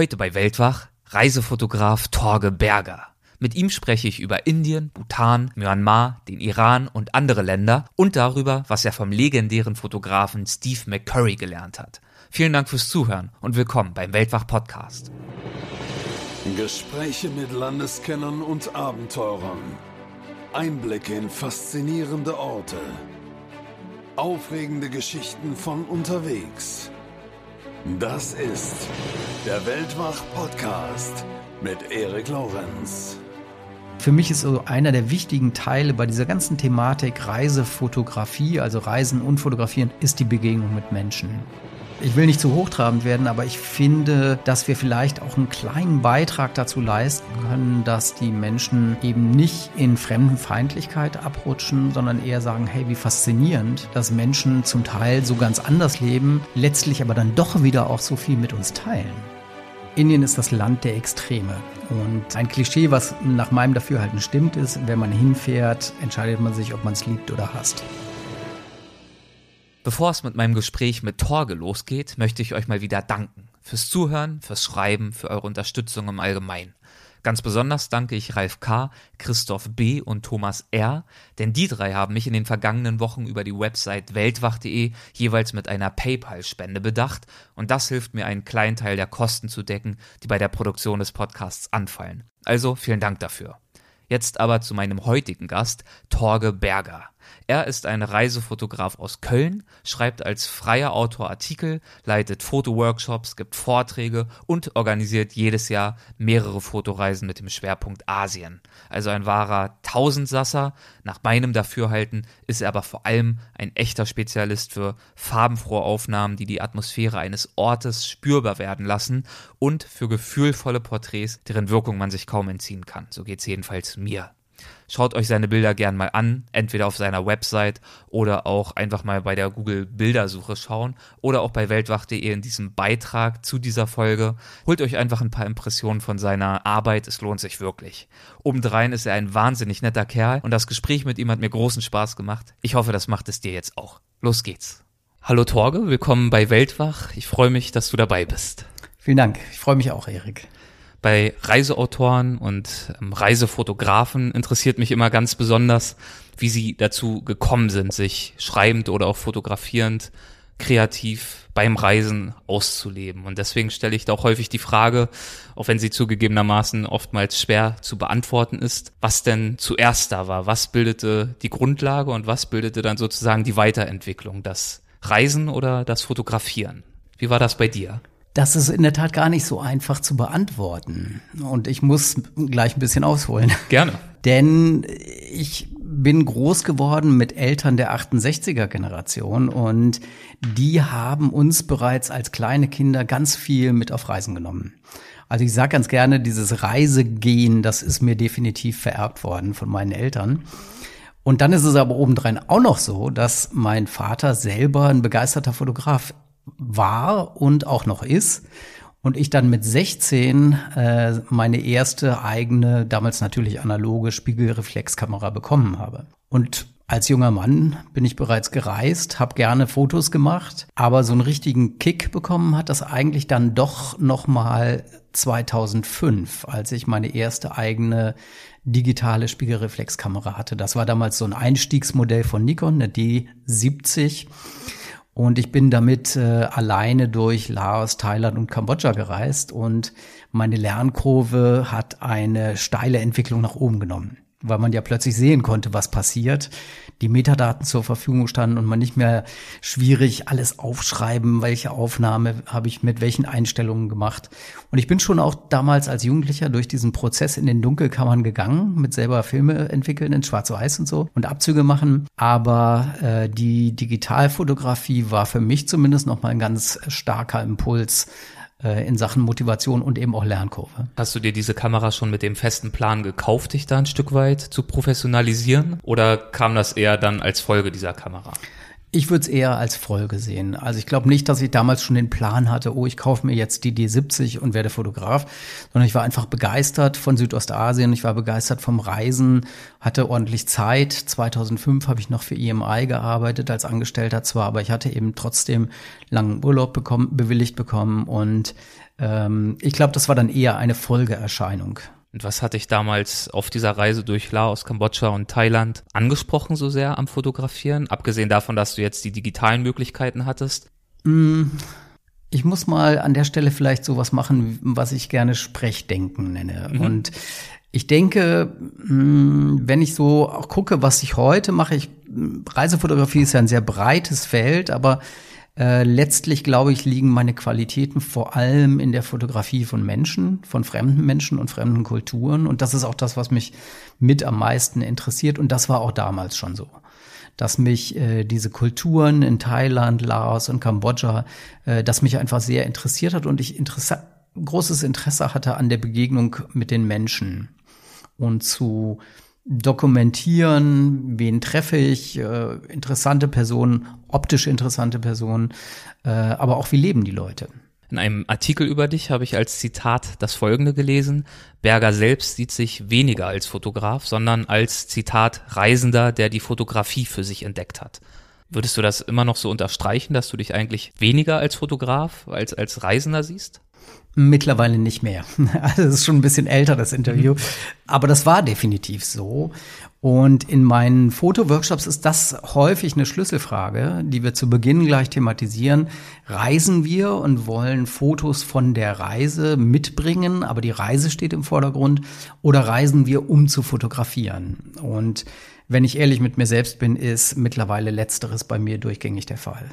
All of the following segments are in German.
Heute bei Weltwach Reisefotograf Torge Berger. Mit ihm spreche ich über Indien, Bhutan, Myanmar, den Iran und andere Länder und darüber, was er vom legendären Fotografen Steve McCurry gelernt hat. Vielen Dank fürs Zuhören und willkommen beim Weltwach Podcast. Gespräche mit Landeskennern und Abenteurern. Einblicke in faszinierende Orte. Aufregende Geschichten von unterwegs. Das ist der Weltwach-Podcast mit Erik Lorenz. Für mich ist so einer der wichtigen Teile bei dieser ganzen Thematik Reisefotografie, also Reisen und Fotografieren, ist die Begegnung mit Menschen. Ich will nicht zu hochtrabend werden, aber ich finde, dass wir vielleicht auch einen kleinen Beitrag dazu leisten können, dass die Menschen eben nicht in Fremdenfeindlichkeit abrutschen, sondern eher sagen, hey, wie faszinierend, dass Menschen zum Teil so ganz anders leben, letztlich aber dann doch wieder auch so viel mit uns teilen. Indien ist das Land der Extreme. Und ein Klischee, was nach meinem Dafürhalten stimmt, ist, wenn man hinfährt, entscheidet man sich, ob man es liebt oder hasst. Bevor es mit meinem Gespräch mit Torge losgeht, möchte ich euch mal wieder danken. Fürs Zuhören, fürs Schreiben, für eure Unterstützung im Allgemeinen. Ganz besonders danke ich Ralf K., Christoph B. und Thomas R., denn die drei haben mich in den vergangenen Wochen über die Website weltwach.de jeweils mit einer PayPal-Spende bedacht und das hilft mir, einen kleinen Teil der Kosten zu decken, die bei der Produktion des Podcasts anfallen. Also vielen Dank dafür. Jetzt aber zu meinem heutigen Gast, Torge Berger. Er ist ein Reisefotograf aus Köln, schreibt als freier Autor Artikel, leitet Fotoworkshops, gibt Vorträge und organisiert jedes Jahr mehrere Fotoreisen mit dem Schwerpunkt Asien. Also ein wahrer Tausendsasser. Nach meinem Dafürhalten ist er aber vor allem ein echter Spezialist für farbenfrohe Aufnahmen, die die Atmosphäre eines Ortes spürbar werden lassen und für gefühlvolle Porträts, deren Wirkung man sich kaum entziehen kann. So geht's jedenfalls mir. Schaut euch seine Bilder gern mal an, entweder auf seiner Website oder auch einfach mal bei der Google Bildersuche schauen oder auch bei weltwach.de in diesem Beitrag zu dieser Folge. Holt euch einfach ein paar Impressionen von seiner Arbeit, es lohnt sich wirklich. Obendrein ist er ein wahnsinnig netter Kerl und das Gespräch mit ihm hat mir großen Spaß gemacht. Ich hoffe, das macht es dir jetzt auch. Los geht's. Hallo Torge, willkommen bei Weltwach. Ich freue mich, dass du dabei bist. Vielen Dank. Ich freue mich auch, Erik. Bei Reiseautoren und ähm, Reisefotografen interessiert mich immer ganz besonders, wie sie dazu gekommen sind, sich schreibend oder auch fotografierend kreativ beim Reisen auszuleben. Und deswegen stelle ich da auch häufig die Frage, auch wenn sie zugegebenermaßen oftmals schwer zu beantworten ist, was denn zuerst da war? Was bildete die Grundlage und was bildete dann sozusagen die Weiterentwicklung? Das Reisen oder das Fotografieren? Wie war das bei dir? Das ist in der Tat gar nicht so einfach zu beantworten. Und ich muss gleich ein bisschen ausholen. Gerne. Denn ich bin groß geworden mit Eltern der 68er Generation und die haben uns bereits als kleine Kinder ganz viel mit auf Reisen genommen. Also ich sage ganz gerne, dieses Reisegehen, das ist mir definitiv vererbt worden von meinen Eltern. Und dann ist es aber obendrein auch noch so, dass mein Vater selber ein begeisterter Fotograf war und auch noch ist. Und ich dann mit 16 äh, meine erste eigene, damals natürlich analoge Spiegelreflexkamera bekommen habe. Und als junger Mann bin ich bereits gereist, habe gerne Fotos gemacht, aber so einen richtigen Kick bekommen hat das eigentlich dann doch noch mal 2005, als ich meine erste eigene digitale Spiegelreflexkamera hatte. Das war damals so ein Einstiegsmodell von Nikon, eine D70 und ich bin damit äh, alleine durch Laos, Thailand und Kambodscha gereist. Und meine Lernkurve hat eine steile Entwicklung nach oben genommen weil man ja plötzlich sehen konnte, was passiert, die Metadaten zur Verfügung standen und man nicht mehr schwierig alles aufschreiben, welche Aufnahme habe ich mit welchen Einstellungen gemacht. Und ich bin schon auch damals als Jugendlicher durch diesen Prozess in den Dunkelkammern gegangen, mit selber Filme entwickeln in Schwarz-Weiß und so und Abzüge machen. Aber äh, die Digitalfotografie war für mich zumindest nochmal ein ganz starker Impuls, äh, in Sachen Motivation und eben auch Lernkurve. Hast du dir diese Kamera schon mit dem festen Plan gekauft, dich da ein Stück weit zu professionalisieren? Oder kam das eher dann als Folge dieser Kamera? Ich würde es eher als Folge sehen. Also ich glaube nicht, dass ich damals schon den Plan hatte, oh, ich kaufe mir jetzt die D70 und werde Fotograf, sondern ich war einfach begeistert von Südostasien, ich war begeistert vom Reisen, hatte ordentlich Zeit. 2005 habe ich noch für EMI gearbeitet als Angestellter zwar, aber ich hatte eben trotzdem langen Urlaub bekommen, bewilligt bekommen und Ähm, ich glaube, das war dann eher eine Folgeerscheinung. Und was hat dich damals auf dieser Reise durch Laos, Kambodscha und Thailand angesprochen so sehr am Fotografieren? Abgesehen davon, dass du jetzt die digitalen Möglichkeiten hattest? Mm, ich muss mal an der Stelle vielleicht sowas machen, was ich gerne Sprechdenken nenne. Mhm. Und ich denke, mm, wenn ich so auch gucke, was ich heute mache, ich, Reisefotografie ist ja ein sehr breites Feld, aber äh, letztlich, glaube ich, liegen meine Qualitäten vor allem in der Fotografie von Menschen, von fremden Menschen und fremden Kulturen. Und das ist auch das, was mich mit am meisten interessiert. Und das war auch damals schon so dass mich äh, diese Kulturen in Thailand, Laos und Kambodscha, äh, das mich einfach sehr interessiert hat und ich interessa großes Interesse hatte an der Begegnung mit den Menschen und zu dokumentieren, wen treffe ich, äh, interessante Personen, optisch interessante Personen, äh, aber auch wie leben die Leute. In einem Artikel über dich habe ich als Zitat das folgende gelesen. Berger selbst sieht sich weniger als Fotograf, sondern als Zitat Reisender, der die Fotografie für sich entdeckt hat. Würdest du das immer noch so unterstreichen, dass du dich eigentlich weniger als Fotograf, als als Reisender siehst? Mittlerweile nicht mehr. Also es ist schon ein bisschen älter, das Interview. Aber das war definitiv so. Und in meinen Fotoworkshops ist das häufig eine Schlüsselfrage, die wir zu Beginn gleich thematisieren. Reisen wir und wollen Fotos von der Reise mitbringen, aber die Reise steht im Vordergrund, oder reisen wir, um zu fotografieren? Und wenn ich ehrlich mit mir selbst bin, ist mittlerweile letzteres bei mir durchgängig der Fall.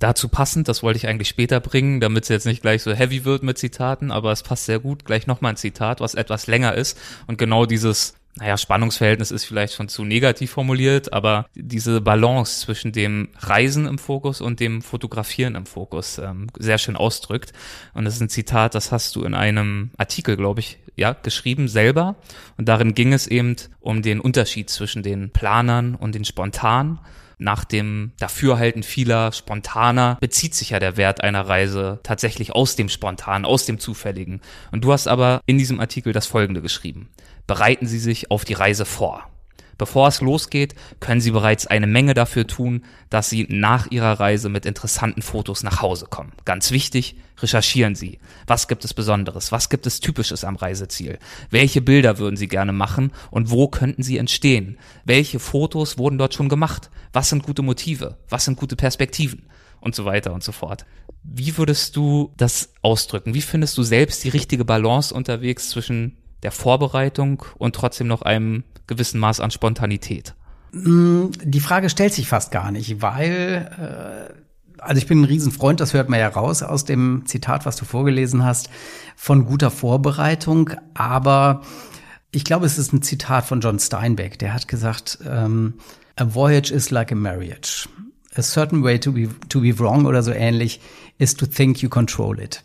Dazu passend, das wollte ich eigentlich später bringen, damit es jetzt nicht gleich so heavy wird mit Zitaten, aber es passt sehr gut, gleich nochmal ein Zitat, was etwas länger ist und genau dieses naja, Spannungsverhältnis ist vielleicht schon zu negativ formuliert, aber diese Balance zwischen dem Reisen im Fokus und dem Fotografieren im Fokus ähm, sehr schön ausdrückt. Und das ist ein Zitat, das hast du in einem Artikel, glaube ich, ja, geschrieben selber. Und darin ging es eben um den Unterschied zwischen den Planern und den Spontanen nach dem Dafürhalten vieler Spontaner bezieht sich ja der Wert einer Reise tatsächlich aus dem Spontanen, aus dem Zufälligen. Und du hast aber in diesem Artikel das Folgende geschrieben. Bereiten Sie sich auf die Reise vor. Bevor es losgeht, können Sie bereits eine Menge dafür tun, dass Sie nach Ihrer Reise mit interessanten Fotos nach Hause kommen. Ganz wichtig, recherchieren Sie. Was gibt es Besonderes? Was gibt es Typisches am Reiseziel? Welche Bilder würden Sie gerne machen und wo könnten sie entstehen? Welche Fotos wurden dort schon gemacht? Was sind gute Motive? Was sind gute Perspektiven? Und so weiter und so fort. Wie würdest du das ausdrücken? Wie findest du selbst die richtige Balance unterwegs zwischen der Vorbereitung und trotzdem noch einem gewissen Maß an Spontanität? Mm, die Frage stellt sich fast gar nicht, weil äh, also ich bin ein Riesenfreund, das hört man ja raus aus dem Zitat, was du vorgelesen hast, von guter Vorbereitung. Aber ich glaube, es ist ein Zitat von John Steinbeck. Der hat gesagt, ähm, a voyage is like a marriage. A certain way to be, to be wrong oder so ähnlich is to think you control it.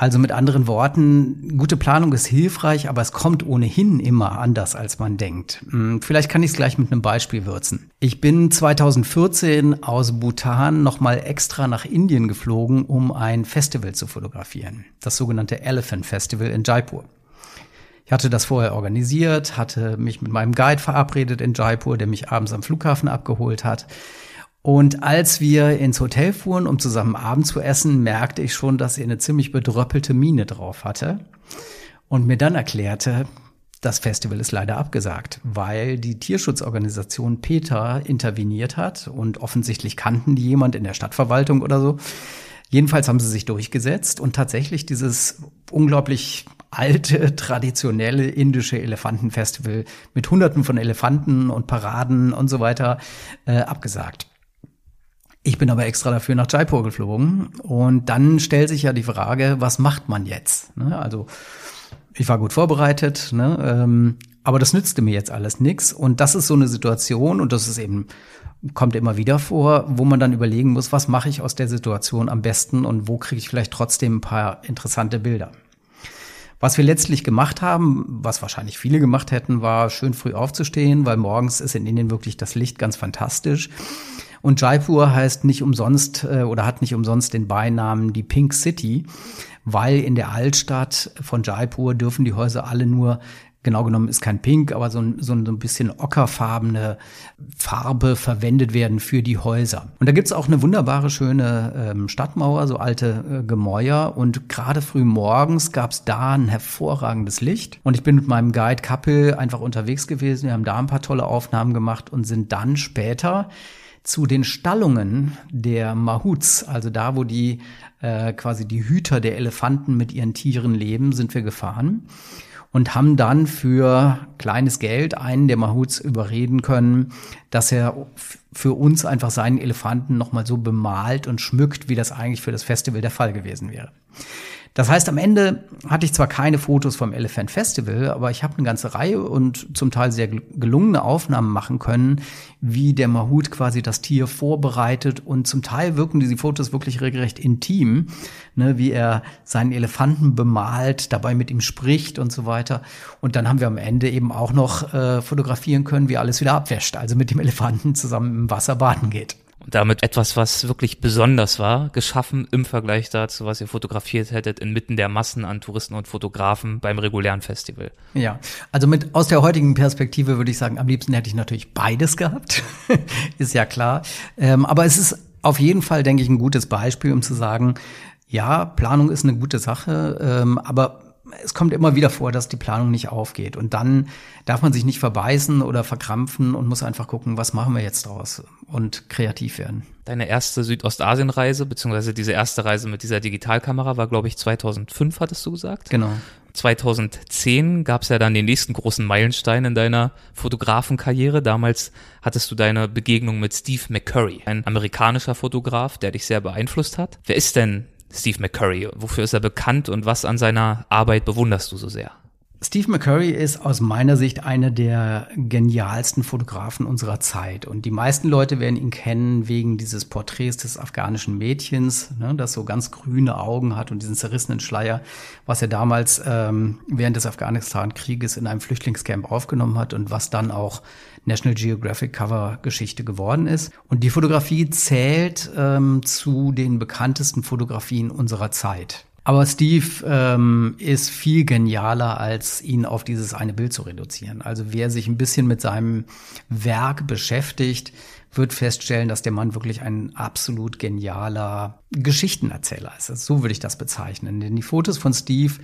Also mit anderen Worten, gute Planung ist hilfreich, aber es kommt ohnehin immer anders, als man denkt. Hm, vielleicht kann ich es gleich mit einem Beispiel würzen. Ich bin 2014 aus Bhutan nochmal extra nach Indien geflogen, um ein Festival zu fotografieren. Das sogenannte Elephant Festival in Jaipur. Ich hatte das vorher organisiert, hatte mich mit meinem Guide verabredet in Jaipur, der mich abends am Flughafen abgeholt hat. Und als wir ins Hotel fuhren, um zusammen Abend zu essen, merkte ich schon, dass er eine ziemlich bedröppelte Miene drauf hatte und mir dann erklärte, das Festival ist leider abgesagt, weil die Tierschutzorganisation PETA interveniert hat und offensichtlich kannten die jemand in der Stadtverwaltung oder so. Jedenfalls haben sie sich durchgesetzt und tatsächlich dieses unglaublich alte, traditionelle indische Elefantenfestival mit Hunderten von Elefanten und Paraden und so weiter äh, abgesagt. Ich bin aber extra dafür nach Jaipur geflogen. Und dann stellt sich ja die Frage, was macht man jetzt? Ne? Also ich war gut vorbereitet, ne? ähm, aber das nützte mir jetzt alles nichts. Und das ist so eine Situation, und das ist eben, kommt immer wieder vor, wo man dann überlegen muss, was mache ich aus der Situation am besten und wo kriege ich vielleicht trotzdem ein paar interessante Bilder. Was wir letztlich gemacht haben, was wahrscheinlich viele gemacht hätten, war schön früh aufzustehen, weil morgens ist in Indien wirklich das Licht ganz fantastisch. Und Jaipur heißt nicht umsonst äh, oder hat nicht umsonst den Beinamen die Pink City, weil in der Altstadt von Jaipur dürfen die Häuser alle nur genau genommen ist kein Pink, aber so ein, so ein, bisschen ockerfarbene Farbe verwendet werden für die Häuser. Und da gibt's auch eine wunderbare, schöne ähm, Stadtmauer, so alte äh, Gemäuer. Und gerade früh morgens gab's da ein hervorragendes Licht. Und ich bin mit meinem Guide Kappel einfach unterwegs gewesen. Wir haben da ein paar tolle Aufnahmen gemacht und sind dann später zu den Stallungen der Mahuts, also da, wo die äh, quasi die Hüter der Elefanten mit ihren Tieren leben, sind wir gefahren und haben dann für kleines Geld einen der Mahuts überreden können, dass er für uns einfach seinen Elefanten nochmal so bemalt und schmückt, wie das eigentlich für das Festival der Fall gewesen wäre. Das heißt, am Ende hatte ich zwar keine Fotos vom Elephant Festival, aber ich habe eine ganze Reihe und zum Teil sehr gelungene Aufnahmen machen können, wie der Mahut quasi das Tier vorbereitet und zum Teil wirken diese Fotos wirklich regelrecht intim, ne, wie er seinen Elefanten bemalt, dabei mit ihm spricht und so weiter. Und dann haben wir am Ende eben auch noch äh, fotografieren können, wie alles wieder abwäscht, also mit dem Elefanten zusammen im Wasser baden geht damit etwas, was wirklich besonders war, geschaffen im Vergleich dazu, was ihr fotografiert hättet inmitten der Massen an Touristen und Fotografen beim regulären Festival. Ja, also mit aus der heutigen Perspektive würde ich sagen, am liebsten hätte ich natürlich beides gehabt, ist ja klar. Ähm, aber es ist auf jeden Fall, denke ich, ein gutes Beispiel, um zu sagen, ja, Planung ist eine gute Sache, ähm, aber es kommt immer wieder vor, dass die Planung nicht aufgeht. Und dann darf man sich nicht verbeißen oder verkrampfen und muss einfach gucken, was machen wir jetzt draus und kreativ werden. Deine erste Südostasienreise, beziehungsweise diese erste Reise mit dieser Digitalkamera war, glaube ich, 2005, hattest du gesagt? Genau. 2010 gab es ja dann den nächsten großen Meilenstein in deiner Fotografenkarriere. Damals hattest du deine Begegnung mit Steve McCurry, ein amerikanischer Fotograf, der dich sehr beeinflusst hat. Wer ist denn Steve McCurry? Wofür ist er bekannt und was an seiner Arbeit bewunderst du so sehr? Steve McCurry ist aus meiner Sicht einer der genialsten Fotografen unserer Zeit. Und die meisten Leute werden ihn kennen wegen dieses Porträts des afghanischen Mädchens, ne, das so ganz grüne Augen hat und diesen zerrissenen Schleier, was er damals ähm, während des Afghanistan-Krieges in einem Flüchtlingscamp aufgenommen hat und was dann auch National Geographic Cover Geschichte geworden ist. Und die Fotografie zählt ähm, zu den bekanntesten Fotografien unserer Zeit. Aber Steve ähm, ist viel genialer, als ihn auf dieses eine Bild zu reduzieren. Also wer sich ein bisschen mit seinem Werk beschäftigt, wird feststellen, dass der Mann wirklich ein absolut genialer Geschichtenerzähler ist. Also so würde ich das bezeichnen. Denn die Fotos von Steve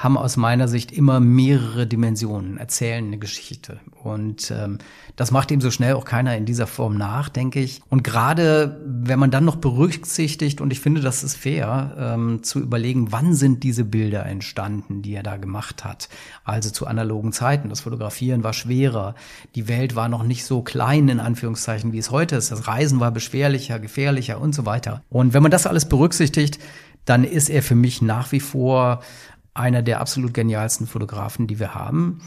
haben aus meiner Sicht immer mehrere Dimensionen, erzählen eine Geschichte. Und ähm, das macht ihm so schnell auch keiner in dieser Form nach, denke ich. Und gerade wenn man dann noch berücksichtigt, und ich finde, das ist fair, ähm, zu überlegen, wann sind diese Bilder entstanden, die er da gemacht hat. Also zu analogen Zeiten. Das Fotografieren war schwerer. Die Welt war noch nicht so klein, in Anführungszeichen, wie es heute ist. Das Reisen war beschwerlicher, gefährlicher und so weiter. Und wenn man das alles berücksichtigt, dann ist er für mich nach wie vor einer der absolut genialsten Fotografen, die wir haben.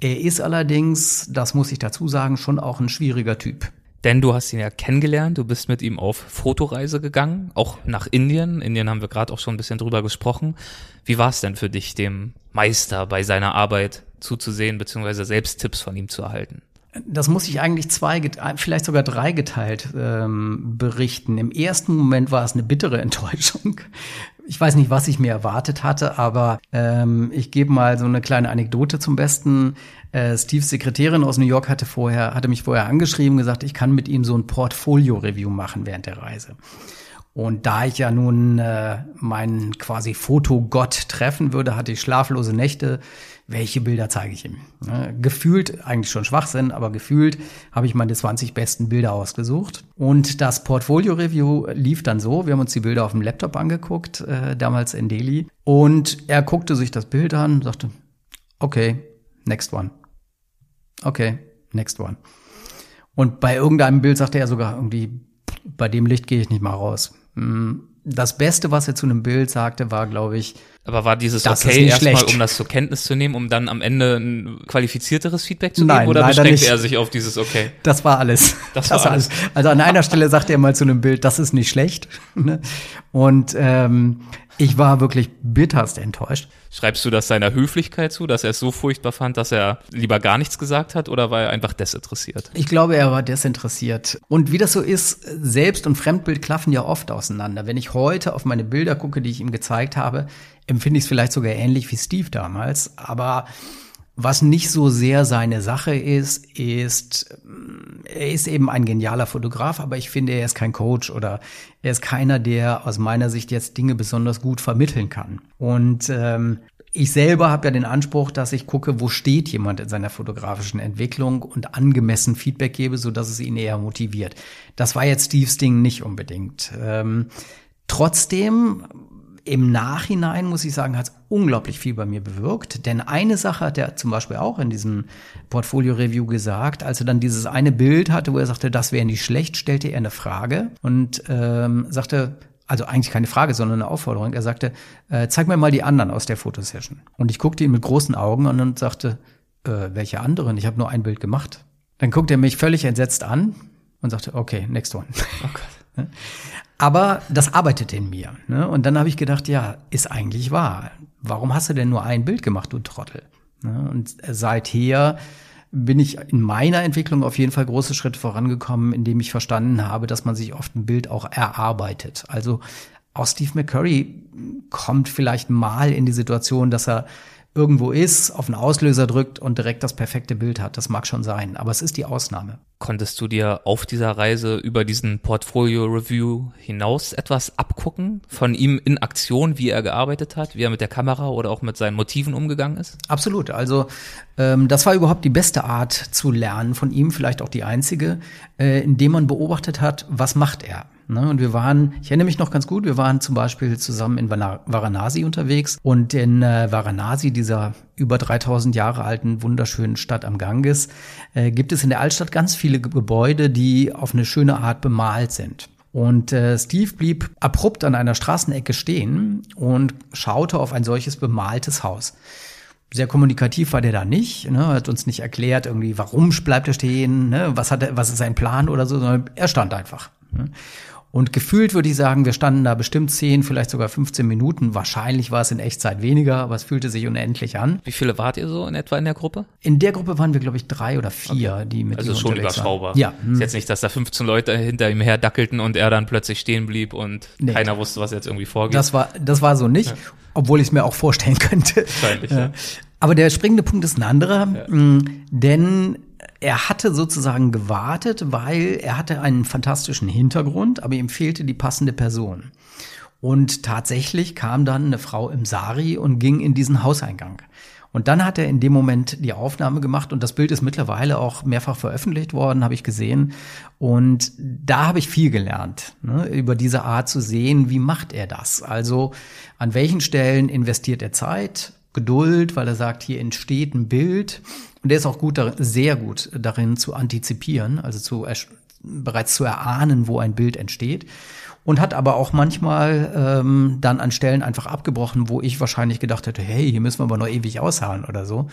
Er ist allerdings, das muss ich dazu sagen, schon auch ein schwieriger Typ. Denn du hast ihn ja kennengelernt, du bist mit ihm auf Fotoreise gegangen, auch nach Indien. Indien haben wir gerade auch schon ein bisschen drüber gesprochen. Wie war es denn für dich, dem Meister bei seiner Arbeit zuzusehen, beziehungsweise selbst Tipps von ihm zu erhalten? Das muss ich eigentlich zwei, vielleicht sogar drei geteilt ähm, berichten. Im ersten Moment war es eine bittere Enttäuschung, ich weiß nicht, was ich mir erwartet hatte, aber ähm, ich gebe mal so eine kleine Anekdote zum Besten. Äh, Steves Sekretärin aus New York hatte vorher, hatte mich vorher angeschrieben, gesagt, ich kann mit ihm so ein Portfolio-Review machen während der Reise. Und da ich ja nun äh, meinen quasi Fotogott treffen würde, hatte ich schlaflose Nächte welche Bilder zeige ich ihm. Ne? Gefühlt, eigentlich schon Schwachsinn, aber gefühlt habe ich meine 20 besten Bilder ausgesucht. Und das Portfolio-Review lief dann so, wir haben uns die Bilder auf dem Laptop angeguckt, äh, damals in Delhi. Und er guckte sich das Bild an und sagte, okay, next one. Okay, next one. Und bei irgendeinem Bild sagte er sogar irgendwie, bei dem Licht gehe ich nicht mal raus. Hm, das Beste, was er zu einem Bild sagte, war, glaube ich, aber war dieses das okay erstmal, um das zur Kenntnis zu nehmen, um dann am Ende ein qualifizierteres Feedback zu Nein, geben? Oder beschränkte nicht. er sich auf dieses okay? Das war alles. Das, das war alles. alles. Also an einer Stelle sagte er mal zu einem Bild, das ist nicht schlecht. Ne? Und ähm, ich war wirklich bitterst enttäuscht. Schreibst du das seiner Höflichkeit zu, dass er es so furchtbar fand, dass er lieber gar nichts gesagt hat oder war er einfach desinteressiert? Ich glaube, er war desinteressiert. Und wie das so ist, Selbst- und Fremdbild klaffen ja oft auseinander. Wenn ich heute auf meine Bilder gucke, die ich ihm gezeigt habe, empfinde ich es vielleicht sogar ähnlich wie Steve damals. Aber Was nicht so sehr seine Sache ist, ist, er ist eben ein genialer Fotograf, aber ich finde, er ist kein Coach oder er ist keiner, der aus meiner Sicht jetzt Dinge besonders gut vermitteln kann. Und ähm, ich selber habe ja den Anspruch, dass ich gucke, wo steht jemand in seiner fotografischen Entwicklung und angemessen Feedback gebe, so dass es ihn eher motiviert. Das war jetzt Steves Ding nicht unbedingt. Ähm, trotzdem im Nachhinein, muss ich sagen, hat es unglaublich viel bei mir bewirkt. Denn eine Sache hat er zum Beispiel auch in diesem Portfolio-Review gesagt, als er dann dieses eine Bild hatte, wo er sagte, das wäre nicht schlecht, stellte er eine Frage und ähm, sagte, also eigentlich keine Frage, sondern eine Aufforderung. Er sagte, äh, zeig mir mal die anderen aus der Fotosession. Und ich guckte ihn mit großen Augen an und sagte, äh, welche anderen? Ich habe nur ein Bild gemacht. Dann guckte er mich völlig entsetzt an und sagte, okay, next one. Oh Gott. Aber das arbeitete in mir. Ne? Und dann habe ich gedacht, ja, ist eigentlich wahr. Warum hast du denn nur ein Bild gemacht, du Trottel? Ne? Und seither bin ich in meiner Entwicklung auf jeden Fall große Schritte vorangekommen, indem ich verstanden habe, dass man sich oft ein Bild auch erarbeitet. Also auch Steve McCurry kommt vielleicht mal in die Situation, dass er irgendwo ist, auf den Auslöser drückt und direkt das perfekte Bild hat. Das mag schon sein, aber es ist die Ausnahme. Konntest du dir auf dieser Reise über diesen Portfolio Review hinaus etwas abgucken von ihm in Aktion, wie er gearbeitet hat, wie er mit der Kamera oder auch mit seinen Motiven umgegangen ist? Absolut. Also ähm, das war überhaupt die beste Art zu lernen von ihm, vielleicht auch die einzige, äh, indem man beobachtet hat, was macht er. Ne? Und wir waren, ich erinnere mich noch ganz gut, wir waren zum Beispiel zusammen in Varanasi unterwegs und in äh, Varanasi, dieser über 3000 Jahre alten wunderschönen Stadt am Ganges, äh, gibt es in der Altstadt ganz viele Gebäude, die auf eine schöne Art bemalt sind. Und äh, Steve blieb abrupt an einer Straßenecke stehen und schaute auf ein solches bemaltes Haus. Sehr kommunikativ war der da nicht, ne, hat uns nicht erklärt, irgendwie, warum bleibt er stehen, ne, was hat er, was ist sein Plan oder so, sondern er stand einfach. Ne. Und gefühlt würde ich sagen, wir standen da bestimmt 10, vielleicht sogar 15 Minuten. Wahrscheinlich war es in Echtzeit weniger, aber es fühlte sich unendlich an. Wie viele wart ihr so in etwa in der Gruppe? In der Gruppe waren wir, glaube ich, drei oder vier, okay. die mit Also schon überschaubar. Waren. Ja. Ist jetzt nicht, dass da 15 Leute hinter ihm her dackelten und er dann plötzlich stehen blieb und nee. keiner wusste, was jetzt irgendwie vorgeht. Das war, das war so nicht, ja. obwohl ich es mir auch vorstellen könnte. Wahrscheinlich, ja. Aber der springende Punkt ist ein anderer, ja. denn er hatte sozusagen gewartet, weil er hatte einen fantastischen Hintergrund, aber ihm fehlte die passende Person. Und tatsächlich kam dann eine Frau im Sari und ging in diesen Hauseingang. Und dann hat er in dem Moment die Aufnahme gemacht und das Bild ist mittlerweile auch mehrfach veröffentlicht worden, habe ich gesehen. Und da habe ich viel gelernt, ne, über diese Art zu sehen, wie macht er das? Also an welchen Stellen investiert er Zeit, Geduld, weil er sagt, hier entsteht ein Bild und er ist auch gut, sehr gut darin zu antizipieren, also zu bereits zu erahnen, wo ein Bild entsteht. Und hat aber auch manchmal ähm, dann an Stellen einfach abgebrochen, wo ich wahrscheinlich gedacht hätte, hey, hier müssen wir aber noch ewig ausharren oder so.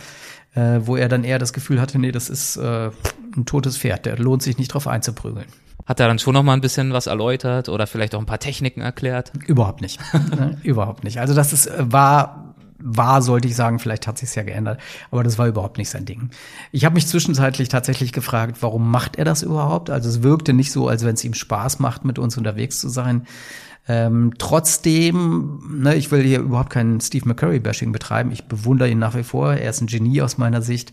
Äh, wo er dann eher das Gefühl hatte, nee, das ist äh, ein totes Pferd, der lohnt sich nicht drauf einzuprügeln. Hat er dann schon noch mal ein bisschen was erläutert oder vielleicht auch ein paar Techniken erklärt? Überhaupt nicht. Überhaupt nicht. Also das ist, äh, war war, sollte ich sagen, vielleicht hat sich ja geändert, aber das war überhaupt nicht sein Ding. Ich habe mich zwischenzeitlich tatsächlich gefragt, warum macht er das überhaupt? Also es wirkte nicht so, als wenn es ihm Spaß macht, mit uns unterwegs zu sein. Ähm, trotzdem, ne, ich will hier überhaupt keinen Steve McCurry-Bashing betreiben. Ich bewundere ihn nach wie vor. Er ist ein Genie aus meiner Sicht.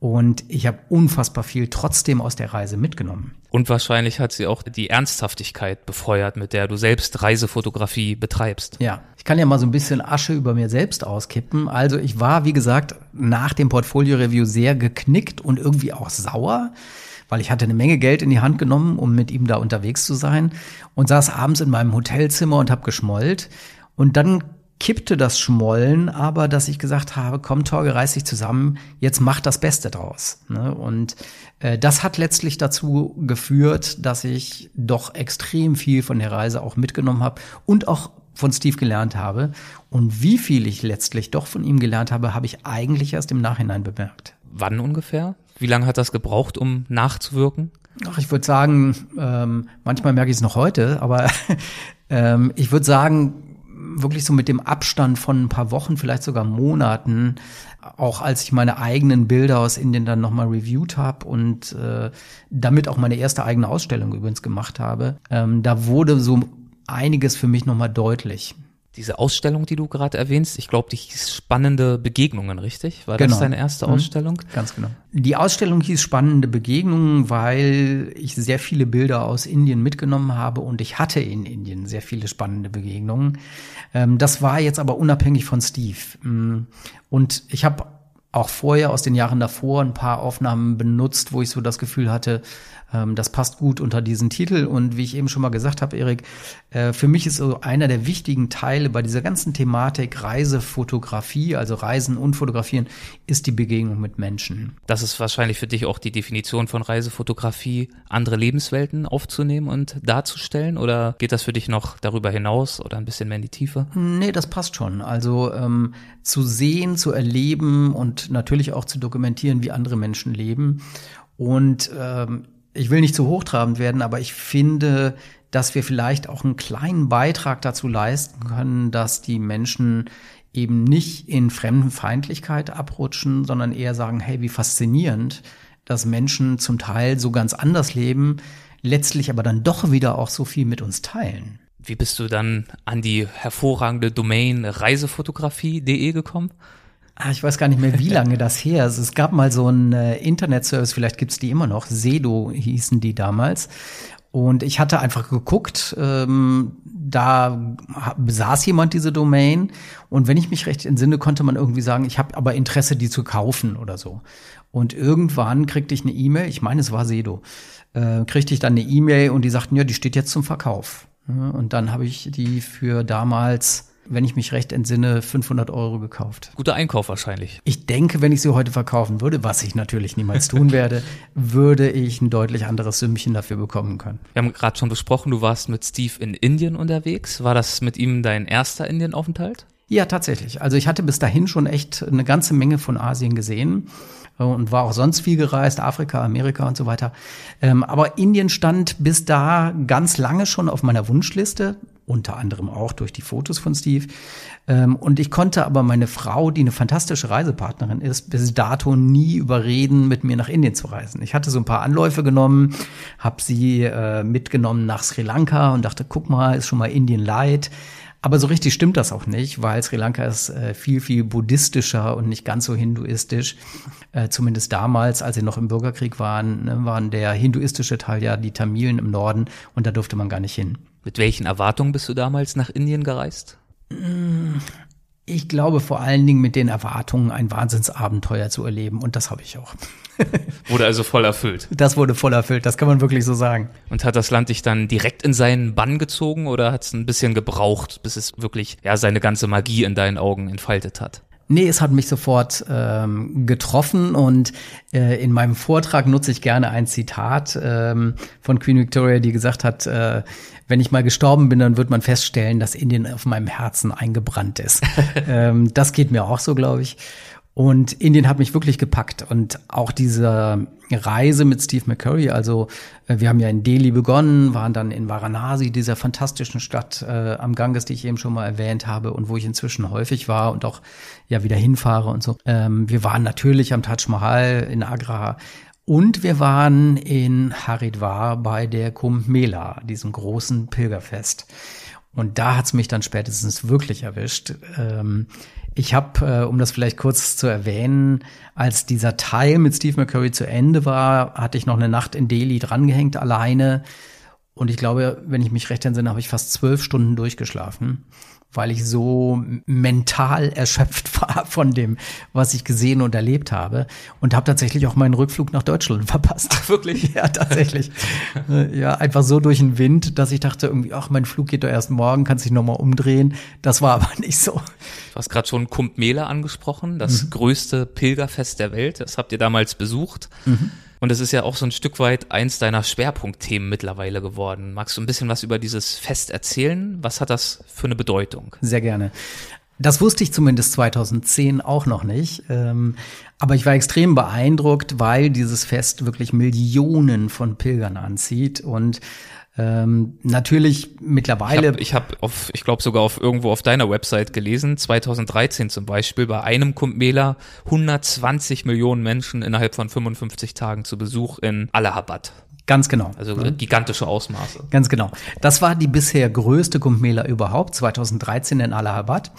Und ich habe unfassbar viel trotzdem aus der Reise mitgenommen. Und wahrscheinlich hat sie auch die Ernsthaftigkeit befeuert, mit der du selbst Reisefotografie betreibst. Ja, ich kann ja mal so ein bisschen Asche über mir selbst auskippen. Also ich war, wie gesagt, nach dem Portfolio-Review sehr geknickt und irgendwie auch sauer weil ich hatte eine Menge Geld in die Hand genommen, um mit ihm da unterwegs zu sein und saß abends in meinem Hotelzimmer und habe geschmollt. Und dann kippte das Schmollen, aber dass ich gesagt habe, komm Torge, reiß dich zusammen, jetzt mach das Beste draus. Ne? Und äh, das hat letztlich dazu geführt, dass ich doch extrem viel von der Reise auch mitgenommen habe und auch von Steve gelernt habe. Und wie viel ich letztlich doch von ihm gelernt habe, habe ich eigentlich erst im Nachhinein bemerkt. Wann ungefähr? Wie lange hat das gebraucht, um nachzuwirken? Ach, ich würde sagen, ähm, manchmal merke ich es noch heute, aber ähm, ich würde sagen, wirklich so mit dem Abstand von ein paar Wochen, vielleicht sogar Monaten, auch als ich meine eigenen Bilder aus Indien dann nochmal reviewed habe und äh, damit auch meine erste eigene Ausstellung übrigens gemacht habe, ähm, da wurde so einiges für mich nochmal deutlich. Diese Ausstellung, die du gerade erwähnst, ich glaube, die hieß Spannende Begegnungen, richtig? War Genau. das deine erste Mhm. Ausstellung? Ganz genau. Die Ausstellung hieß Spannende Begegnungen, weil ich sehr viele Bilder aus Indien mitgenommen habe und ich hatte in Indien sehr viele spannende Begegnungen. Ähm, das war jetzt aber unabhängig von Steve. Mm, Und ich habe auch vorher aus den Jahren davor ein paar Aufnahmen benutzt, wo ich so das Gefühl hatte, ähm, das passt gut unter diesen Titel. Und wie ich eben schon mal gesagt habe, Erik, äh, für mich ist so einer der wichtigen Teile bei dieser ganzen Thematik Reisefotografie, also Reisen und Fotografieren, ist die Begegnung mit Menschen. Das ist wahrscheinlich für dich auch die Definition von Reisefotografie, andere Lebenswelten aufzunehmen und darzustellen? Oder geht das für dich noch darüber hinaus oder ein bisschen mehr in die Tiefe? Nee, das passt schon. Also ähm, zu sehen, zu erleben und natürlich auch zu dokumentieren, wie andere Menschen leben. Und ähm, ich will nicht zu hochtrabend werden, aber ich finde, dass wir vielleicht auch einen kleinen Beitrag dazu leisten können, dass die Menschen eben nicht in Fremdenfeindlichkeit abrutschen, sondern eher sagen, hey, wie faszinierend, dass Menschen zum Teil so ganz anders leben, letztlich aber dann doch wieder auch so viel mit uns teilen. Wie bist du dann an die hervorragende Domain reisefotografie.de gekommen? Ah, ich weiß gar nicht mehr, wie lange das her ist. Es gab mal so einen äh, Internetservice, vielleicht gibt's die immer noch. Sedo hießen die damals. Und ich hatte einfach geguckt, ähm, da besaß jemand diese Domain. Und wenn ich mich recht entsinne, konnte man irgendwie sagen, ich habe aber Interesse, die zu kaufen oder so. Und irgendwann kriegte ich eine E-Mail, ich meine, es war Sedo, äh, kriegte ich dann eine E-Mail und die sagten, ja, die steht jetzt zum Verkauf. Und dann habe ich die für damals, wenn ich mich recht entsinne, 500 Euro gekauft. Guter Einkauf wahrscheinlich. Ich denke, wenn ich sie heute verkaufen würde, was ich natürlich niemals tun werde, würde ich ein deutlich anderes Sümmchen dafür bekommen können. Wir haben gerade schon besprochen, du warst mit Steve in Indien unterwegs. War das mit ihm dein erster Indienaufenthalt? Ja, tatsächlich. Also ich hatte bis dahin schon echt eine ganze Menge von Asien gesehen äh, und war auch sonst viel gereist, Afrika, Amerika und so weiter. Ähm, aber Indien stand bis da ganz lange schon auf meiner Wunschliste, unter anderem auch durch die Fotos von Steve. Ähm, und ich konnte aber meine Frau, die eine fantastische Reisepartnerin ist, bis dato nie überreden, mit mir nach Indien zu reisen. Ich hatte so ein paar Anläufe genommen, habe sie äh, mitgenommen nach Sri Lanka und dachte, guck mal, ist schon mal Indien light. Aber so richtig stimmt das auch nicht, weil Sri Lanka ist äh, viel, viel buddhistischer und nicht ganz so hinduistisch. Äh, zumindest damals, als sie noch im Bürgerkrieg waren, ne, waren der hinduistische Teil ja die Tamilen im Norden und da durfte man gar nicht hin. Mit welchen Erwartungen bist du damals nach Indien gereist? Ich glaube vor allen Dingen mit den Erwartungen, ein Wahnsinnsabenteuer zu erleben und das habe ich auch. Wurde also voll erfüllt. Das wurde voll erfüllt, das kann man wirklich so sagen. Und hat das Land dich dann direkt in seinen Bann gezogen oder hat es ein bisschen gebraucht, bis es wirklich ja seine ganze Magie in deinen Augen entfaltet hat? Nee, es hat mich sofort ähm, getroffen und äh, in meinem Vortrag nutze ich gerne ein Zitat ähm, von Queen Victoria, die gesagt hat, äh, wenn ich mal gestorben bin, dann wird man feststellen, dass Indien auf meinem Herzen eingebrannt ist. ähm, das geht mir auch so, glaube ich. Und Indien hat mich wirklich gepackt und auch diese Reise mit Steve McCurry, also äh, wir haben ja in Delhi begonnen, waren dann in Varanasi, dieser fantastischen Stadt äh, am Ganges, die ich eben schon mal erwähnt habe und wo ich inzwischen häufig war und auch ja wieder hinfahre und so. Ähm, wir waren natürlich am Taj Mahal in Agra und wir waren in Haridwar bei der Kumbh Mela, diesem großen Pilgerfest. Und da hat's mich dann spätestens wirklich erwischt. Ähm, ich habe, äh, um das vielleicht kurz zu erwähnen, als dieser Teil mit Steve McCurry zu Ende war, hatte ich noch eine Nacht in Delhi drangehängt alleine. Und ich glaube, wenn ich mich recht entsinne, habe ich fast zwölf Stunden durchgeschlafen, weil ich so mental erschöpft war von dem, was ich gesehen und erlebt habe. Und habe tatsächlich auch meinen Rückflug nach Deutschland verpasst. Wirklich? Ja, tatsächlich. Äh, ja, einfach so durch den Wind, dass ich dachte irgendwie, ach, mein Flug geht doch erst morgen, kannst dich nochmal umdrehen. Das war aber nicht so. Du hast gerade schon Kumbh Mela angesprochen, das größte Pilgerfest der Welt. Das habt ihr damals besucht. Und es ist ja auch so ein Stück weit eins deiner Schwerpunktthemen mittlerweile geworden. Magst du ein bisschen was über dieses Fest erzählen? Was hat das für eine Bedeutung? Sehr gerne. Das wusste ich zumindest 2010 auch noch nicht. Ähm, aber ich war extrem beeindruckt, weil dieses Fest wirklich Millionen von Pilgern anzieht und ähm, natürlich mittlerweile. Ich habe, hab auf, ich glaube sogar auf irgendwo auf deiner Website gelesen, 2013 zum Beispiel, bei einem Kumbh Mela 120 Millionen Menschen innerhalb von 55 Tagen zu Besuch in Allahabad. Ganz genau. Also gigantische Ausmaße. Ganz genau. Das war die bisher größte Kumbh Mela überhaupt, 2013 in Allahabad.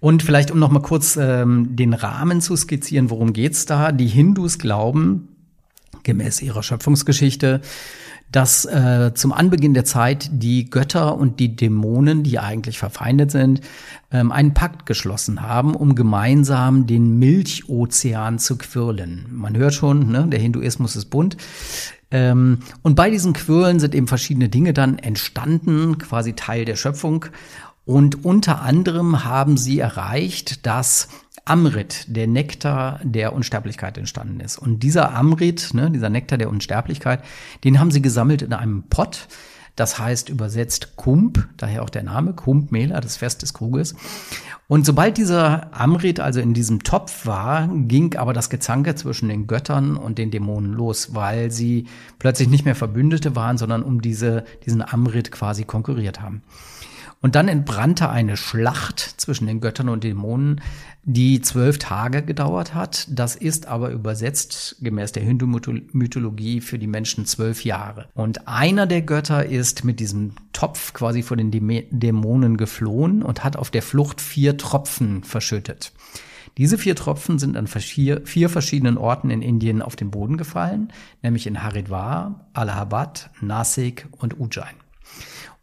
Und vielleicht, um noch mal kurz ähm, den Rahmen zu skizzieren, worum geht's da? Die Hindus glauben, gemäß ihrer Schöpfungsgeschichte, dass äh, zum Anbeginn der Zeit die Götter und die Dämonen, die eigentlich verfeindet sind, ähm, einen Pakt geschlossen haben, um gemeinsam den Milchozean zu quirlen. Man hört schon, ne, der Hinduismus ist bunt. Ähm, und bei diesen Quirlen sind eben verschiedene Dinge dann entstanden, quasi Teil der Schöpfung. Und unter anderem haben sie erreicht, dass Amrit, der Nektar der Unsterblichkeit entstanden ist. Und dieser Amrit, ne, dieser Nektar der Unsterblichkeit, den haben sie gesammelt in einem Pott. Das heißt übersetzt Kump, daher auch der Name, Kump Mela, das Fest des Kruges. Und sobald dieser Amrit also in diesem Topf war, ging aber das Gezanke zwischen den Göttern und den Dämonen los, weil sie plötzlich nicht mehr Verbündete waren, sondern um diese, diesen Amrit quasi konkurriert haben. Und dann entbrannte eine Schlacht zwischen den Göttern und Dämonen, die zwölf Tage gedauert hat. Das ist aber übersetzt gemäß der Hindu-Mythologie für die Menschen zwölf Jahre. Und einer der Götter ist mit diesem Topf quasi vor den Dämonen geflohen und hat auf der Flucht vier Tropfen verschüttet. Diese vier Tropfen sind an vier, verschiedenen Orten in Indien auf den Boden gefallen, nämlich in Haridwar, Allahabad, Nasik und Ujjain.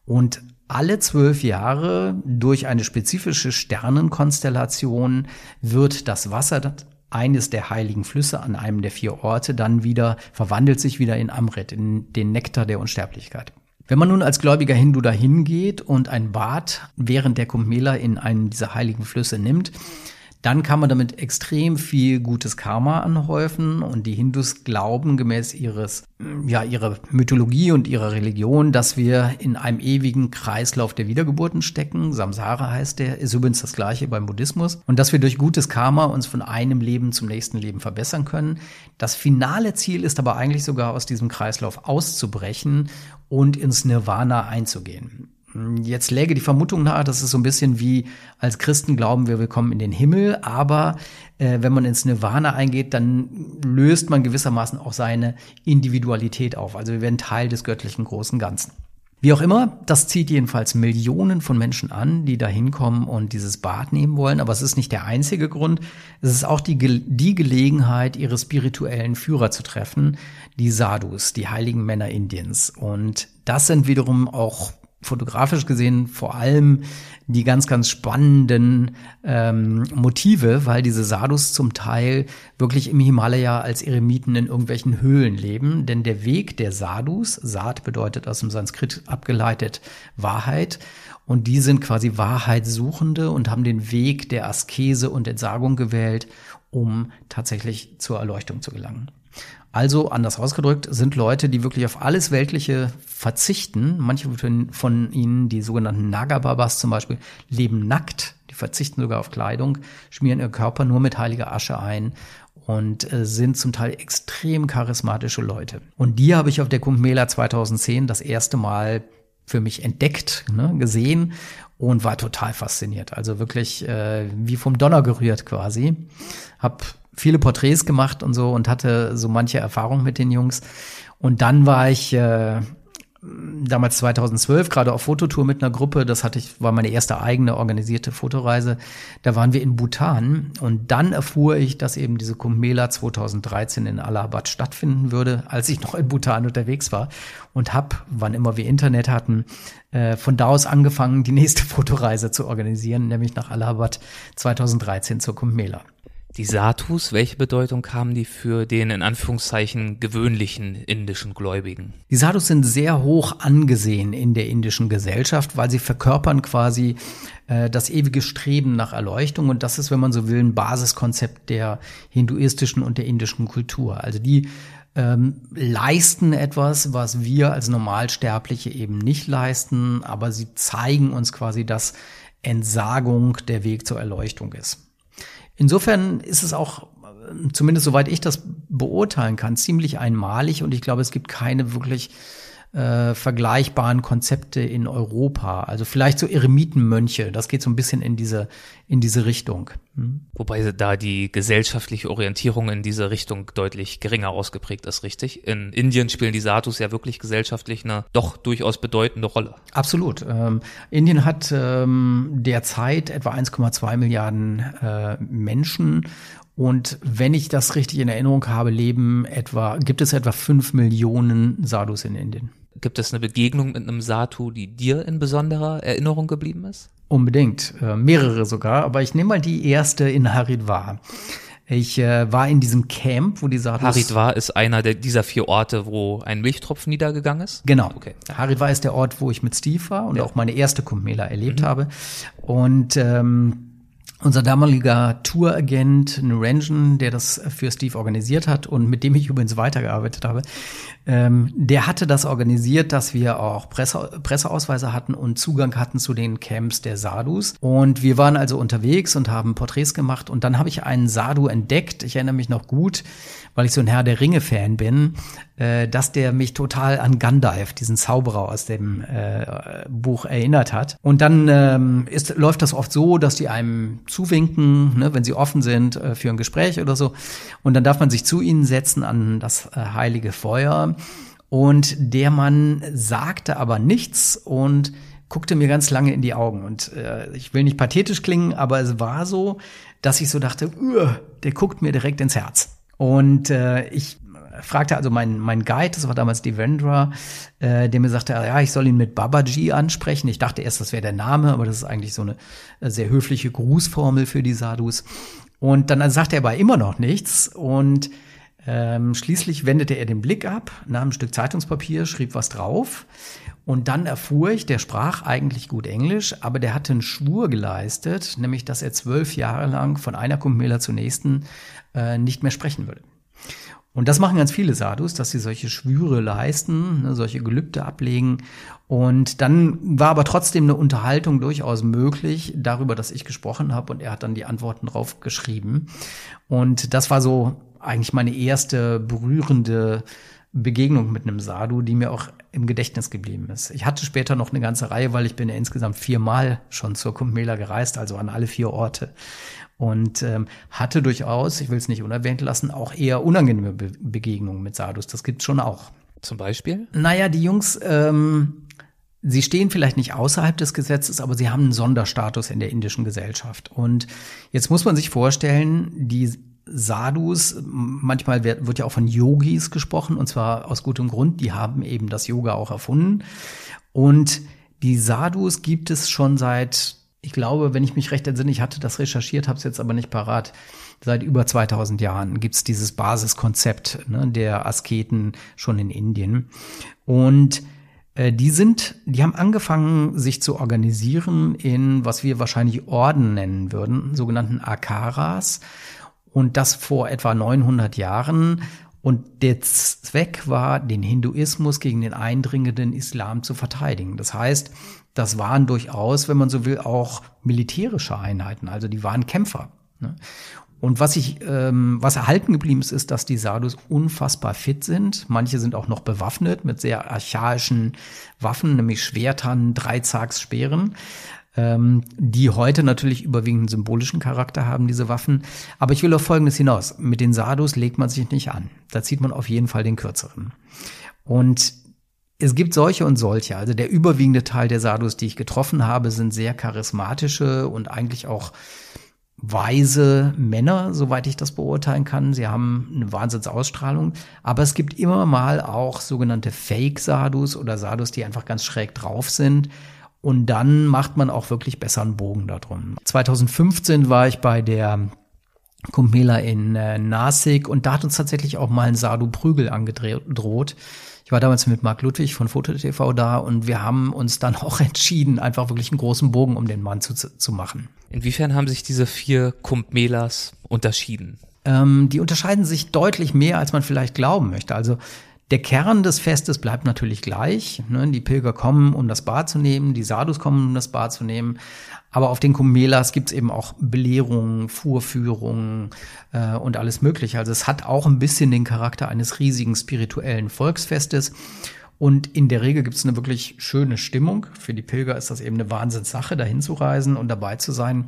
Und alle zwölf Jahre durch eine spezifische Sternenkonstellation wird das Wasser eines der heiligen Flüsse an einem der vier Orte dann wieder, verwandelt sich wieder in Amrit, in den Nektar der Unsterblichkeit. Wenn man nun als gläubiger Hindu dahin geht und ein Bad während der Kumbh Mela in einen dieser heiligen Flüsse nimmt, dann kann man damit extrem viel gutes Karma anhäufen und die Hindus glauben gemäß ihres, ja, ihrer Mythologie und ihrer Religion, dass wir in einem ewigen Kreislauf der Wiedergeburten stecken. Samsara heißt der, ist übrigens das gleiche beim Buddhismus und dass wir durch gutes Karma uns von einem Leben zum nächsten Leben verbessern können. Das finale Ziel ist aber eigentlich sogar aus diesem Kreislauf auszubrechen und ins Nirvana einzugehen. Jetzt läge die Vermutung nahe, dass es so ein bisschen wie als Christen glauben wir, wir kommen in den Himmel, aber äh, wenn man ins Nirvana eingeht, dann löst man gewissermaßen auch seine Individualität auf. Also wir werden Teil des göttlichen großen Ganzen. Wie auch immer, das zieht jedenfalls Millionen von Menschen an, die da hinkommen und dieses Bad nehmen wollen. Aber es ist nicht der einzige Grund. Es ist auch die, die Gelegenheit, ihre spirituellen Führer zu treffen, die Sadhus, die heiligen Männer Indiens. Und das sind wiederum auch fotografisch gesehen vor allem die ganz, ganz spannenden ähm, Motive, weil diese Sadhus zum Teil wirklich im Himalaya als Eremiten in irgendwelchen Höhlen leben. Denn der Weg der Sadhus, Saat bedeutet aus dem Sanskrit abgeleitet Wahrheit, und die sind quasi Wahrheitssuchende und haben den Weg der Askese und Entsagung gewählt, um tatsächlich zur Erleuchtung zu gelangen. Also, anders ausgedrückt, sind Leute, die wirklich auf alles Weltliche verzichten. Manche von ihnen, die sogenannten Nagababas zum Beispiel, leben nackt. Die verzichten sogar auf Kleidung, schmieren ihr Körper nur mit heiliger Asche ein und äh, sind zum Teil extrem charismatische Leute. Und die habe ich auf der Kumbh Mela 2010 das erste Mal für mich entdeckt, ne, gesehen und war total fasziniert. Also wirklich äh, wie vom Donner gerührt quasi. Hab viele Porträts gemacht und so und hatte so manche Erfahrung mit den Jungs. Und dann war ich äh, damals 2012 gerade auf Fototour mit einer Gruppe. Das hatte ich, war meine erste eigene organisierte Fotoreise. Da waren wir in Bhutan und dann erfuhr ich, dass eben diese Kumbh Mela 2013 in Allahabad stattfinden würde, als ich noch in Bhutan unterwegs war und hab, wann immer wir Internet hatten, äh, von da aus angefangen, die nächste Fotoreise zu organisieren, nämlich nach Allahabad 2013 zur Kumbh Mela. Die Satus, welche Bedeutung haben die für den in Anführungszeichen gewöhnlichen indischen Gläubigen? Die Satus sind sehr hoch angesehen in der indischen Gesellschaft, weil sie verkörpern quasi äh, das ewige Streben nach Erleuchtung und das ist, wenn man so will, ein Basiskonzept der hinduistischen und der indischen Kultur. Also die ähm, leisten etwas, was wir als Normalsterbliche eben nicht leisten, aber sie zeigen uns quasi, dass Entsagung der Weg zur Erleuchtung ist. Insofern ist es auch, zumindest soweit ich das beurteilen kann, ziemlich einmalig und ich glaube, es gibt keine wirklich äh, vergleichbaren Konzepte in Europa. Also vielleicht so Eremitenmönche, das geht so ein bisschen in diese, in diese Richtung. Hm? Wobei da die gesellschaftliche Orientierung in diese Richtung deutlich geringer ausgeprägt ist, richtig? In Indien spielen die Sadhus ja wirklich gesellschaftlich eine doch durchaus bedeutende Rolle. Absolut. Ähm, Indien hat ähm, derzeit etwa 1,2 Milliarden äh, Menschen und wenn ich das richtig in Erinnerung habe, leben etwa, gibt es etwa fünf Millionen Sadhus in Indien. Gibt es eine Begegnung mit einem Sadhu, die dir in besonderer Erinnerung geblieben ist? Unbedingt, äh, mehrere sogar, aber ich nehme mal die erste in Haridwar. Ich äh, war in diesem Camp, wo die Sadhus... Haridwar ist einer der, dieser vier Orte, wo ein Milchtropfen niedergegangen ist? Genau. Okay. Haridwar ist der Ort, wo ich mit Steve war und ja. auch meine erste Kumbh erlebt mhm. habe. Und ähm, unser damaliger Touragent Nuranjan, der das für Steve organisiert hat und mit dem ich übrigens weitergearbeitet habe, ähm, der hatte das organisiert, dass wir auch Presse, Presseausweise hatten und Zugang hatten zu den Camps der Sadhus. Und wir waren also unterwegs und haben Porträts gemacht. Und dann habe ich einen Sadhu entdeckt. Ich erinnere mich noch gut, weil ich so ein Herr der Ringe-Fan bin, äh, dass der mich total an Gandalf, diesen Zauberer aus dem äh, Buch, erinnert hat. Und dann ähm, ist, läuft das oft so, dass die einem zuwinken, ne, wenn sie offen sind äh, für ein Gespräch oder so. Und dann darf man sich zu ihnen setzen an das äh, heilige Feuer. Und der Mann sagte aber nichts und guckte mir ganz lange in die Augen. Und äh, ich will nicht pathetisch klingen, aber es war so, dass ich so dachte, der guckt mir direkt ins Herz. Und äh, ich fragte also meinen mein Guide, das war damals Devendra, äh, der mir sagte, ja, ich soll ihn mit Babaji ansprechen. Ich dachte erst, das wäre der Name, aber das ist eigentlich so eine äh, sehr höfliche Grußformel für die Sadhus. Und dann sagte er aber immer noch nichts und ähm, schließlich wendete er den Blick ab, nahm ein Stück Zeitungspapier, schrieb was drauf. Und dann erfuhr ich, der sprach eigentlich gut Englisch, aber der hatte einen Schwur geleistet, nämlich, dass er zwölf Jahre lang von einer Kumbmela zur nächsten äh, nicht mehr sprechen würde. Und das machen ganz viele Sadhus, dass sie solche Schwüre leisten, ne, solche Gelübde ablegen. Und dann war aber trotzdem eine Unterhaltung durchaus möglich darüber, dass ich gesprochen habe und er hat dann die Antworten drauf geschrieben. Und das war so eigentlich meine erste berührende Begegnung mit einem Sadhu, die mir auch im Gedächtnis geblieben ist. Ich hatte später noch eine ganze Reihe, weil ich bin ja insgesamt viermal schon zur Kumbh gereist, also an alle vier Orte und ähm, hatte durchaus, ich will es nicht unerwähnt lassen, auch eher unangenehme Be Begegnungen mit Sadhus. Das gibt's schon auch. Zum Beispiel? Naja, die Jungs, ähm, sie stehen vielleicht nicht außerhalb des Gesetzes, aber sie haben einen Sonderstatus in der indischen Gesellschaft. Und jetzt muss man sich vorstellen, die Sadhus, manchmal wird, wird ja auch von Yogis gesprochen, und zwar aus gutem Grund, die haben eben das Yoga auch erfunden. Und die Sadhus gibt es schon seit ich glaube, wenn ich mich recht entsinne, ich hatte das recherchiert, habe es jetzt aber nicht parat. Seit über 2000 Jahren gibt's dieses Basiskonzept ne, der Asketen schon in Indien. Und äh, die sind, die haben angefangen, sich zu organisieren in, was wir wahrscheinlich Orden nennen würden, sogenannten Akaras. Und das vor etwa 900 Jahren. Und der Zweck war, den Hinduismus gegen den eindringenden Islam zu verteidigen. Das heißt, das waren durchaus, wenn man so will, auch militärische Einheiten. Also die waren Kämpfer. Ne? Und was ich, ähm, was erhalten geblieben ist, ist, dass die Sadhus unfassbar fit sind. Manche sind auch noch bewaffnet mit sehr archaischen Waffen, nämlich Schwertern, Dreizagsspeeren, ähm, die heute natürlich überwiegend einen symbolischen Charakter haben, diese Waffen. Aber ich will auf Folgendes hinaus. Mit den Sadhus legt man sich nicht an. Da zieht man auf jeden Fall den kürzeren. Und es gibt solche und solche. Also der überwiegende Teil der Sadhus, die ich getroffen habe, sind sehr charismatische und eigentlich auch weise Männer, soweit ich das beurteilen kann. Sie haben eine Wahnsinnsausstrahlung. Aber es gibt immer mal auch sogenannte Fake-Sadhus oder Sadhus, die einfach ganz schräg drauf sind. Und dann macht man auch wirklich besser einen Bogen darum. 2015 war ich bei der Kumbh in äh, Nasik und da hat uns tatsächlich auch mal ein Sadhu Prügel angedroht. Ich war damals mit Marc Ludwig von FotoTV da und wir haben uns dann auch entschieden, einfach wirklich einen großen Bogen um den Mann zu, zu machen. Inwiefern haben sich diese vier Kumpmelas unterschieden? Ähm, die unterscheiden sich deutlich mehr, als man vielleicht glauben möchte. Also der Kern des Festes bleibt natürlich gleich. Ne? Die Pilger kommen, um das Bad zu nehmen, die Sadhus kommen, um das Bad zu nehmen. Aber auf den Kumelas gibt's eben auch Belehrungen, Vorführungen äh, und alles Mögliche. Also es hat auch ein bisschen den Charakter eines riesigen spirituellen Volksfestes. Und in der Regel gibt es eine wirklich schöne Stimmung. Für die Pilger ist das eben eine Wahnsinnssache, dahin zu reisen und dabei zu sein.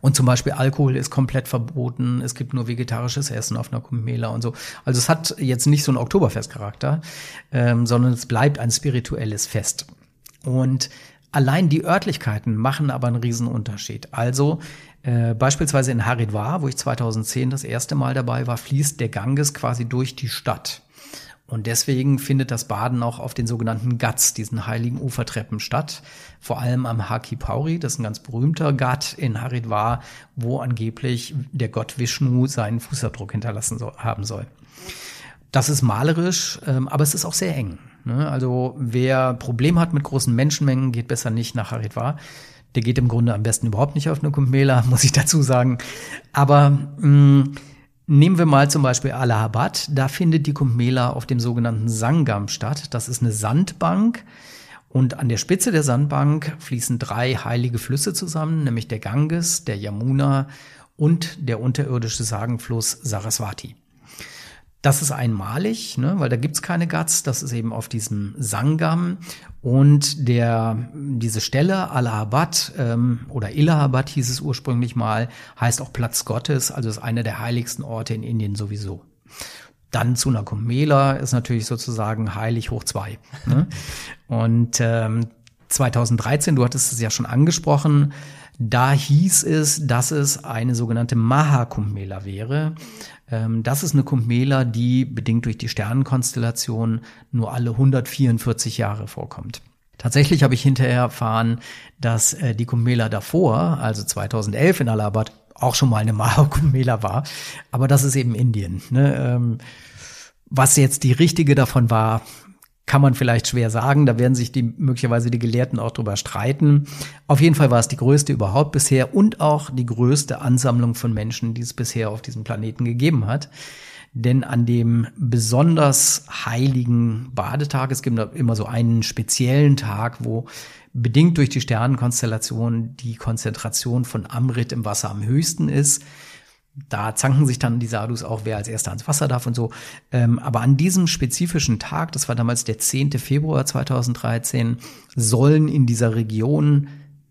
Und zum Beispiel Alkohol ist komplett verboten. Es gibt nur vegetarisches Essen auf einer Kumbh und so. Also es hat jetzt nicht so einen Oktoberfestcharakter, ähm, sondern es bleibt ein spirituelles Fest. Und allein die Örtlichkeiten machen aber einen Riesenunterschied. Also äh, beispielsweise in Haridwar, wo ich 2010 das erste Mal dabei war, fließt der Ganges quasi durch die Stadt. Und deswegen findet das Baden auch auf den sogenannten Ghats, diesen heiligen Ufertreppen statt. Vor allem am Haki Pauri, das ist ein ganz berühmter Ghat in Haridwar, wo angeblich der Gott Vishnu seinen Fußabdruck hinterlassen soll, haben soll. Das ist malerisch, ähm, aber es ist auch sehr eng. Ne? Also wer Problem hat mit großen Menschenmengen, geht besser nicht nach Haridwar. Der geht im Grunde am besten überhaupt nicht auf eine Kumbh muss ich dazu sagen. Aber mh, mm, Nehmen wir mal zum Beispiel Allahabad. Da findet die Kumbh auf dem sogenannten Sangam statt. Das ist eine Sandbank. Und an der Spitze der Sandbank fließen drei heilige Flüsse zusammen, nämlich der Ganges, der Yamuna und der unterirdische Sagenfluss Saraswati. Das ist einmalig, ne, weil da gibt's keine Ghats, das ist eben auf diesem Sangam. Und der, diese Stelle, Allahabad ähm, oder Allahabad hieß es ursprünglich mal, heißt auch Platz Gottes, also ist einer der heiligsten Orte in Indien sowieso. Dann Sunakumela ist natürlich sozusagen heilig hoch zwei. Ne? Und ähm, 2013, du hattest es ja schon angesprochen, da hieß es, dass es eine sogenannte Mahakumbh wäre. Ähm, das ist eine Kumbh die bedingt durch die Sternenkonstellation nur alle 144 Jahre vorkommt. Tatsächlich habe ich hinterher erfahren, dass äh, die Kumbh davor, also 2011 in Allahabad, auch schon mal eine Mahakumbh war. Aber das ist eben Indien. Ne? Ähm, was jetzt die richtige davon war, kann man vielleicht schwer sagen. Da werden sich die möglicherweise die Gelehrten auch drüber streiten. Auf jeden Fall war es die größte überhaupt bisher und auch die größte Ansammlung von Menschen, die es bisher auf diesem Planeten gegeben hat. Denn an dem besonders heiligen Badetag, es gibt immer so einen speziellen Tag, wo bedingt durch die Sternenkonstellation die Konzentration von Amrit im Wasser am höchsten ist da zanken sich dann die Sadhus auch, wer als erster ans Wasser darf und so. Ähm, aber an diesem spezifischen Tag, das war damals der 10. Februar 2013, sollen in dieser Region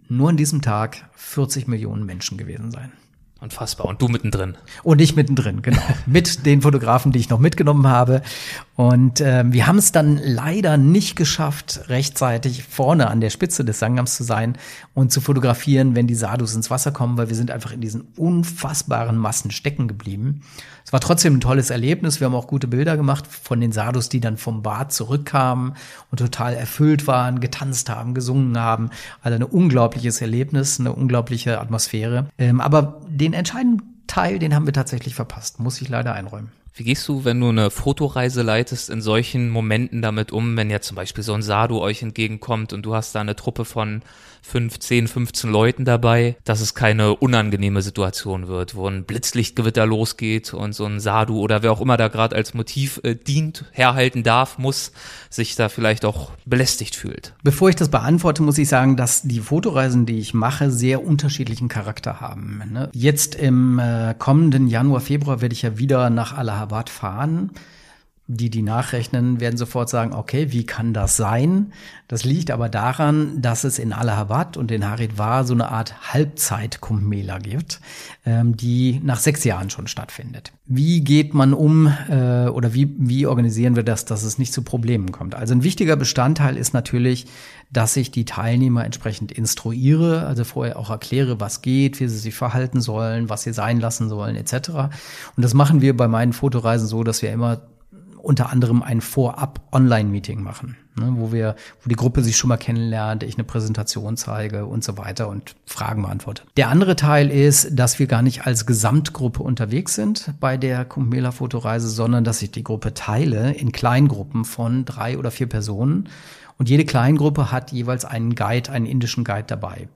nur an diesem Tag 40 Millionen Menschen gewesen sein. Unfassbar. Und du mittendrin. Und ich mittendrin, genau. Mit den Fotografen, die ich noch mitgenommen habe. Und äh, wir haben es dann leider nicht geschafft, rechtzeitig vorne an der Spitze des Sangams zu sein und zu fotografieren, wenn die Sadhus ins Wasser kommen, weil wir sind einfach in diesen unfassbaren Massen stecken geblieben. Es war trotzdem ein tolles Erlebnis. Wir haben auch gute Bilder gemacht von den Sadhus, die dann vom Bad zurückkamen und total erfüllt waren, getanzt haben, gesungen haben. Also ein unglaubliches Erlebnis, eine unglaubliche Atmosphäre. Ähm, aber den entscheidenden Teil, den haben wir tatsächlich verpasst, muss ich leider einräumen. Wie gehst du, wenn du eine Fotoreise leitest, in solchen Momenten damit um, wenn jetzt zum Beispiel so ein Sadhu euch entgegenkommt und du hast da eine Truppe von fünf, zehn, 15 Leuten dabei, dass es keine unangenehme Situation wird, wo ein Blitzlichtgewitter losgeht und so ein Sadhu oder wer auch immer da gerade als Motiv äh, dient, herhalten darf, muss, sich da vielleicht auch belästigt fühlt. Bevor ich das beantworte, muss ich sagen, dass die Fotoreisen, die ich mache, sehr unterschiedlichen Charakter haben. Ne? Jetzt im äh, kommenden Januar, Februar werde ich ja wieder nach Allahabad fahren die, die nachrechnen, werden sofort sagen, okay, wie kann das sein? Das liegt aber daran, dass es in Allahabad und in Haridwar so eine Art Halbzeit-Kumbh gibt, ähm, die nach sechs Jahren schon stattfindet. Wie geht man um äh, oder wie, wie organisieren wir das, dass es nicht zu Problemen kommt? Also ein wichtiger Bestandteil ist natürlich, dass ich die Teilnehmer entsprechend instruiere, also vorher auch erkläre, was geht, wie sie sich verhalten sollen, was sie sein lassen sollen, etc. Und das machen wir bei meinen Fotoreisen so, dass wir immer unter anderem ein Vorab-Online-Meeting machen, ne, wo wir, wo die Gruppe sich schon mal kennenlernt, ich eine Präsentation zeige und so weiter und Fragen beantworte. Der andere Teil ist, dass wir gar nicht als Gesamtgruppe unterwegs sind bei der Kumbela Fotoreise, sondern dass ich die Gruppe teile in Kleingruppen von drei oder vier Personen und jede Kleingruppe hat jeweils einen Guide, einen indischen Guide dabei.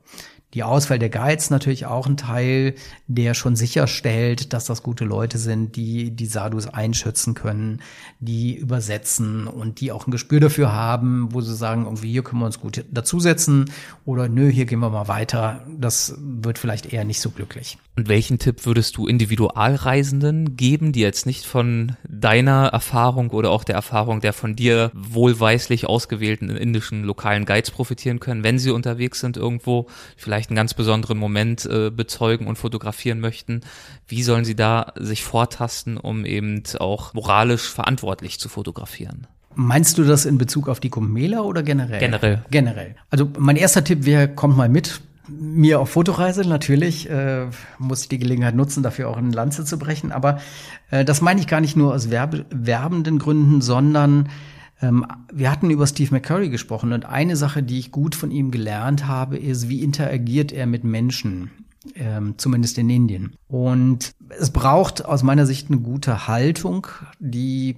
Die Auswahl der Guides natürlich auch ein Teil, der schon sicherstellt, dass das gute Leute sind, die die Sadhus einschätzen können, die übersetzen und die auch ein Gespür dafür haben, wo sie sagen, irgendwie hier können wir uns gut dazusetzen oder nö, hier gehen wir mal weiter. Das wird vielleicht eher nicht so glücklich. Und welchen Tipp würdest du Individualreisenden geben, die jetzt nicht von deiner Erfahrung oder auch der Erfahrung der von dir wohlweislich ausgewählten indischen lokalen Guides profitieren können, wenn sie unterwegs sind irgendwo, vielleicht einen ganz besonderen Moment äh, bezeugen und fotografieren möchten? Wie sollen sie da sich vortasten, um eben auch moralisch verantwortlich zu fotografieren? Meinst du das in Bezug auf die Kumbmela oder generell? Generell. Generell. Also mein erster Tipp wäre, kommt mal mit mir auf Fotoreise, natürlich äh, muss ich die Gelegenheit nutzen, dafür auch eine Lanze zu brechen. Aber äh, das meine ich gar nicht nur aus werbe werbenden Gründen, sondern wir hatten über Steve McCurry gesprochen und eine Sache, die ich gut von ihm gelernt habe, ist, wie interagiert er mit Menschen. Ähm, zumindest in Indien. Und es braucht aus meiner Sicht eine gute Haltung, die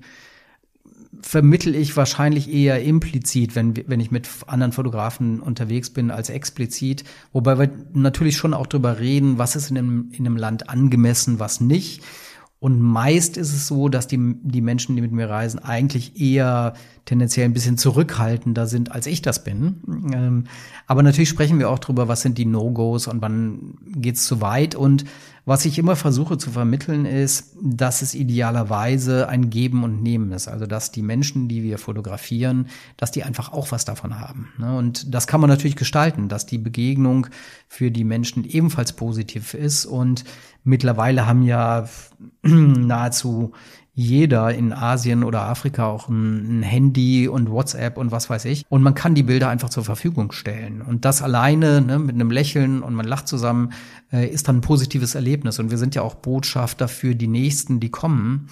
vermittel ich wahrscheinlich eher implizit, wenn, wenn ich mit anderen Fotografen unterwegs bin, als explizit. Wobei wir natürlich schon auch drüber reden, was ist in einem, in einem Land angemessen, was nicht. Und meist ist es so, dass die, die Menschen, die mit mir reisen, eigentlich eher tendenziell ein bisschen zurückhaltender sind, als ich das bin. Ähm, aber natürlich sprechen wir auch drüber, was sind die No-Gos und wann geht's zu weit. Und was ich immer versuche zu vermitteln ist, dass es idealerweise ein Geben und Nehmen ist. Also dass die Menschen, die wir fotografieren, dass die einfach auch was davon haben. Ne? Und das kann man natürlich gestalten, dass die Begegnung für die Menschen ebenfalls positiv ist. Und mittlerweile haben ja nahezu jeder in Asien oder Afrika auch ein, ein, Handy und WhatsApp und was weiß ich. Und man kann die Bilder einfach zur Verfügung stellen. Und das alleine ne, mit einem Lächeln und man lacht zusammen, äh, ist dann ein positives Erlebnis. Und wir sind ja auch Botschafter für die Nächsten, die kommen.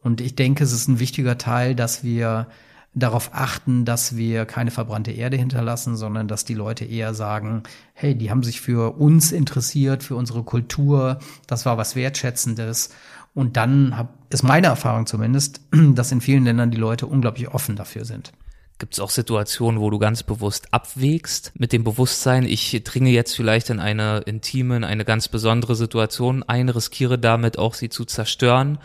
Und ich denke, es ist ein wichtiger Teil, dass wir darauf achten, dass wir keine verbrannte Erde hinterlassen, sondern dass die Leute eher sagen, hey, die haben sich für uns interessiert, für unsere Kultur, das war was Wertschätzendes und dann hab, ist meine Erfahrung zumindest, dass in vielen Ländern die Leute unglaublich offen dafür sind. Gibt es auch Situationen, wo du ganz bewusst abwägst mit dem Bewusstsein, ich dringe jetzt vielleicht in eine intime, in eine ganz besondere Situation ein, riskiere damit auch sie zu zerstören,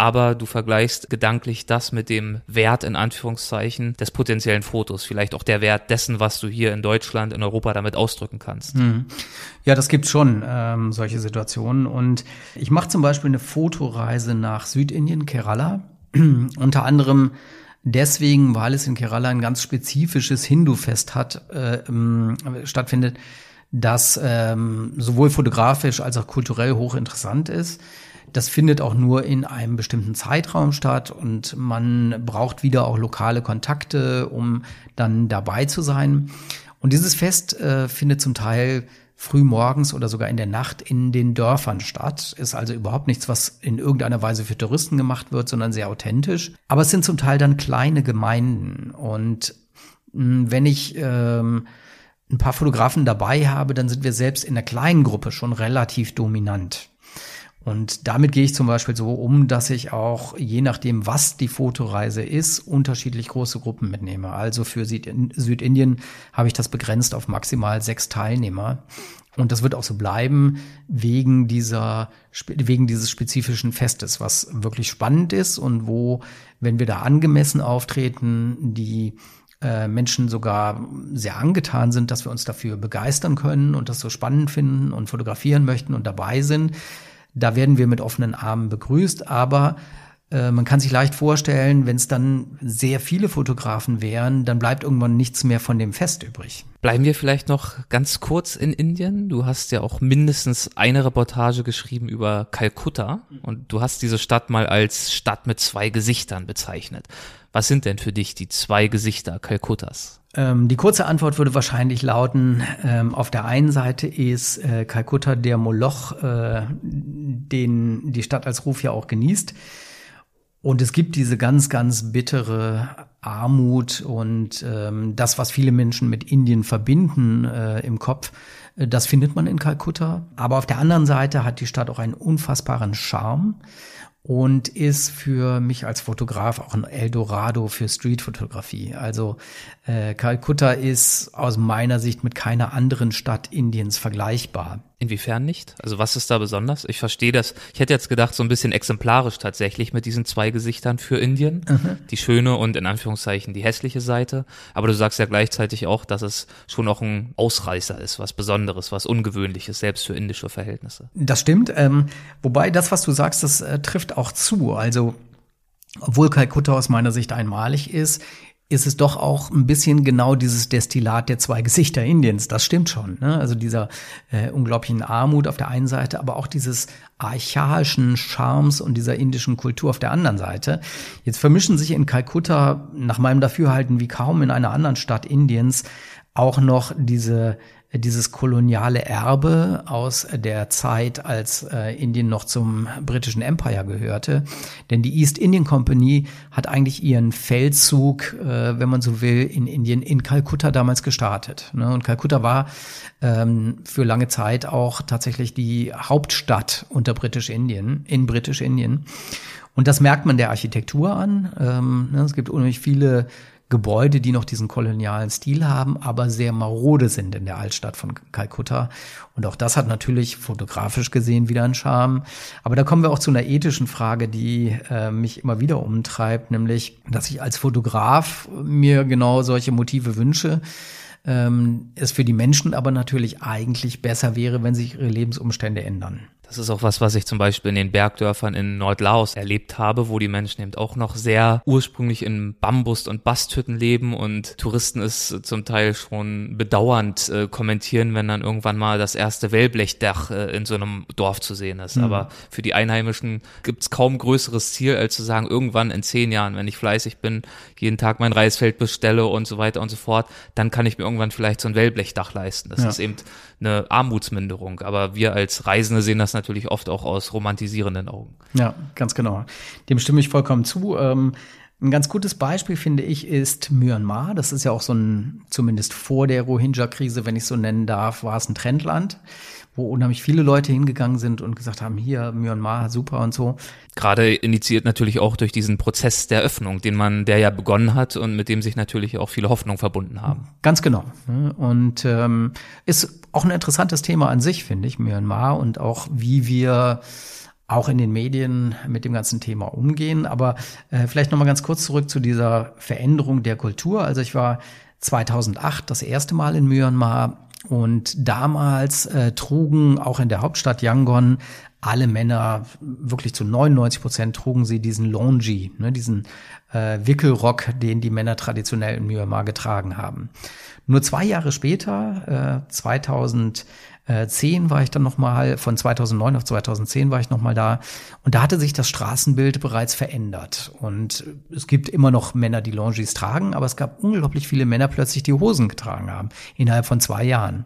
aber du vergleichst gedanklich das mit dem Wert in Anführungszeichen des potenziellen Fotos, vielleicht auch der Wert dessen, was du hier in Deutschland, in Europa damit ausdrücken kannst. Mhm. Ja, das gibt schon ähm, solche Situationen und ich mache zum Beispiel eine Fotoreise nach Südindien, Kerala, unter anderem deswegen, weil es in Kerala ein ganz spezifisches Hindu-Fest hat, äh, ähm, stattfindet, das ähm, sowohl fotografisch als auch kulturell hochinteressant ist. Das findet auch nur in einem bestimmten Zeitraum statt und man braucht wieder auch lokale Kontakte, um dann dabei zu sein. Und dieses Fest äh, findet zum Teil früh morgens oder sogar in der Nacht in den Dörfern statt. Ist also überhaupt nichts, was in irgendeiner Weise für Touristen gemacht wird, sondern sehr authentisch. Aber es sind zum Teil dann kleine Gemeinden. Und mh, hm, wenn ich ähm, ein paar Fotografen dabei habe, dann sind wir selbst in der kleinen Gruppe schon relativ dominant. Und damit gehe ich zum Beispiel so um, dass ich auch, je nachdem, was die Fotoreise ist, unterschiedlich große Gruppen mitnehme. Also für Südindien habe ich das begrenzt auf maximal sechs Teilnehmer. Und das wird auch so bleiben wegen dieser, wegen dieses spezifischen Festes, was wirklich spannend ist und wo, wenn wir da angemessen auftreten, die äh, Menschen sogar sehr angetan sind, dass wir uns dafür begeistern können und das so spannend finden und fotografieren möchten und dabei sind. Da werden wir mit offenen Armen begrüßt, aber äh, man kann sich leicht vorstellen, wenn es dann sehr viele Fotografen wären, dann bleibt irgendwann nichts mehr von dem Fest übrig. Bleiben wir vielleicht noch ganz kurz in Indien. Du hast ja auch mindestens eine Reportage geschrieben über Kalkutta und du hast diese Stadt mal als Stadt mit zwei Gesichtern bezeichnet. Was sind denn für dich die zwei Gesichter Kalkuttas? Ähm, die kurze Antwort würde wahrscheinlich lauten, ähm, auf der einen Seite ist äh, Kalkutta der Moloch, äh, den die Stadt als Ruf ja auch genießt. Und es gibt diese ganz, ganz bittere Armut und ähm, das, was viele Menschen mit Indien verbinden äh, im Kopf, äh, das findet man in Kalkutta. Aber auf der anderen Seite hat die Stadt auch einen unfassbaren Charme. Und ist für mich als Fotograf auch ein Eldorado für Streetfotografie. Also äh, Kalkutta ist aus meiner Sicht mit keiner anderen Stadt Indiens vergleichbar. Inwiefern nicht? Also was ist da besonders? Ich verstehe das. Ich hätte jetzt gedacht, so ein bisschen exemplarisch tatsächlich mit diesen zwei Gesichtern für Indien. Mhm. Die schöne und in Anführungszeichen die hässliche Seite. Aber du sagst ja gleichzeitig auch, dass es schon auch ein Ausreißer ist, was Besonderes, was Ungewöhnliches, selbst für indische Verhältnisse. Das stimmt. Ähm, wobei das, was du sagst, das äh, trifft auch zu. Also obwohl Kalkutta aus meiner Sicht einmalig ist, ist es doch auch ein bisschen genau dieses Destillat der zwei Gesichter Indiens. Das stimmt schon. Ne? Also dieser äh, unglaublichen Armut auf der einen Seite, aber auch dieses archaischen Charmes und dieser indischen Kultur auf der anderen Seite. Jetzt vermischen sich in Kalkutta nach meinem Dafürhalten wie kaum in einer anderen Stadt Indiens auch noch diese dieses koloniale Erbe aus der Zeit, als äh, Indien noch zum britischen Empire gehörte. Denn die East Indian Company hat eigentlich ihren Feldzug, äh, wenn man so will, in Indien, in Kalkutta damals gestartet. Ne? Und Kalkutta war ähm, für lange Zeit auch tatsächlich die Hauptstadt unter Britisch-Indien, in Britisch-Indien. Und das merkt man der Architektur an. Ähm, ne? Es gibt unheimlich viele Gebäude, die noch diesen kolonialen Stil haben, aber sehr marode sind in der Altstadt von Kalkutta. Und auch das hat natürlich fotografisch gesehen wieder einen Charme. Aber da kommen wir auch zu einer ethischen Frage, die äh, mich immer wieder umtreibt, nämlich, dass ich als Fotograf mir genau solche Motive wünsche. Ähm, es für die Menschen aber natürlich eigentlich besser wäre, wenn sich ihre Lebensumstände ändern. Das ist auch was, was ich zum Beispiel in den Bergdörfern in Nordlaos erlebt habe, wo die Menschen eben auch noch sehr ursprünglich in Bambus- und Basthütten leben und Touristen es zum Teil schon bedauernd äh, kommentieren, wenn dann irgendwann mal das erste Wellblechdach äh, in so einem Dorf zu sehen ist. Mhm. Aber für die Einheimischen gibt es kaum größeres Ziel, als zu sagen, irgendwann in zehn Jahren, wenn ich fleißig bin, jeden Tag mein Reisfeld bestelle und so weiter und so fort, dann kann ich mir irgendwann vielleicht so ein Wellblechdach leisten. Das ja. ist eben eine Armutsminderung. Aber wir als Reisende sehen das natürlich oft auch aus romantisierenden Augen. Ja, ganz genau. Dem stimme ich vollkommen zu. Ähm, ein ganz gutes Beispiel, finde ich, ist Myanmar. Das ist ja auch so ein, zumindest vor der Rohingya-Krise, wenn ich so nennen darf, war es ein Trendland wo unheimlich viele Leute hingegangen sind und gesagt haben, hier Myanmar, super und so. Gerade initiiert natürlich auch durch diesen Prozess der Öffnung, den man, der ja begonnen hat und mit dem sich natürlich auch viele Hoffnungen verbunden haben. Ganz genau. Und ähm, ist auch ein interessantes Thema an sich, finde ich, Myanmar und auch wie wir auch in den Medien mit dem ganzen Thema umgehen. Aber äh, vielleicht noch mal ganz kurz zurück zu dieser Veränderung der Kultur. Also ich war 2008 das erste Mal in Myanmar und damals äh, trugen auch in der Hauptstadt Yangon alle Männer, wirklich zu 99 Prozent trugen sie diesen Longi, ne, diesen äh, Wickelrock, den die Männer traditionell in Myanmar getragen haben. Nur zwei Jahre später, äh, 2000 10 war ich dann nochmal, von 2009 auf 2010 war ich nochmal da. Und da hatte sich das Straßenbild bereits verändert. Und es gibt immer noch Männer, die Longis tragen, aber es gab unglaublich viele Männer plötzlich, die Hosen getragen haben, innerhalb von zwei Jahren.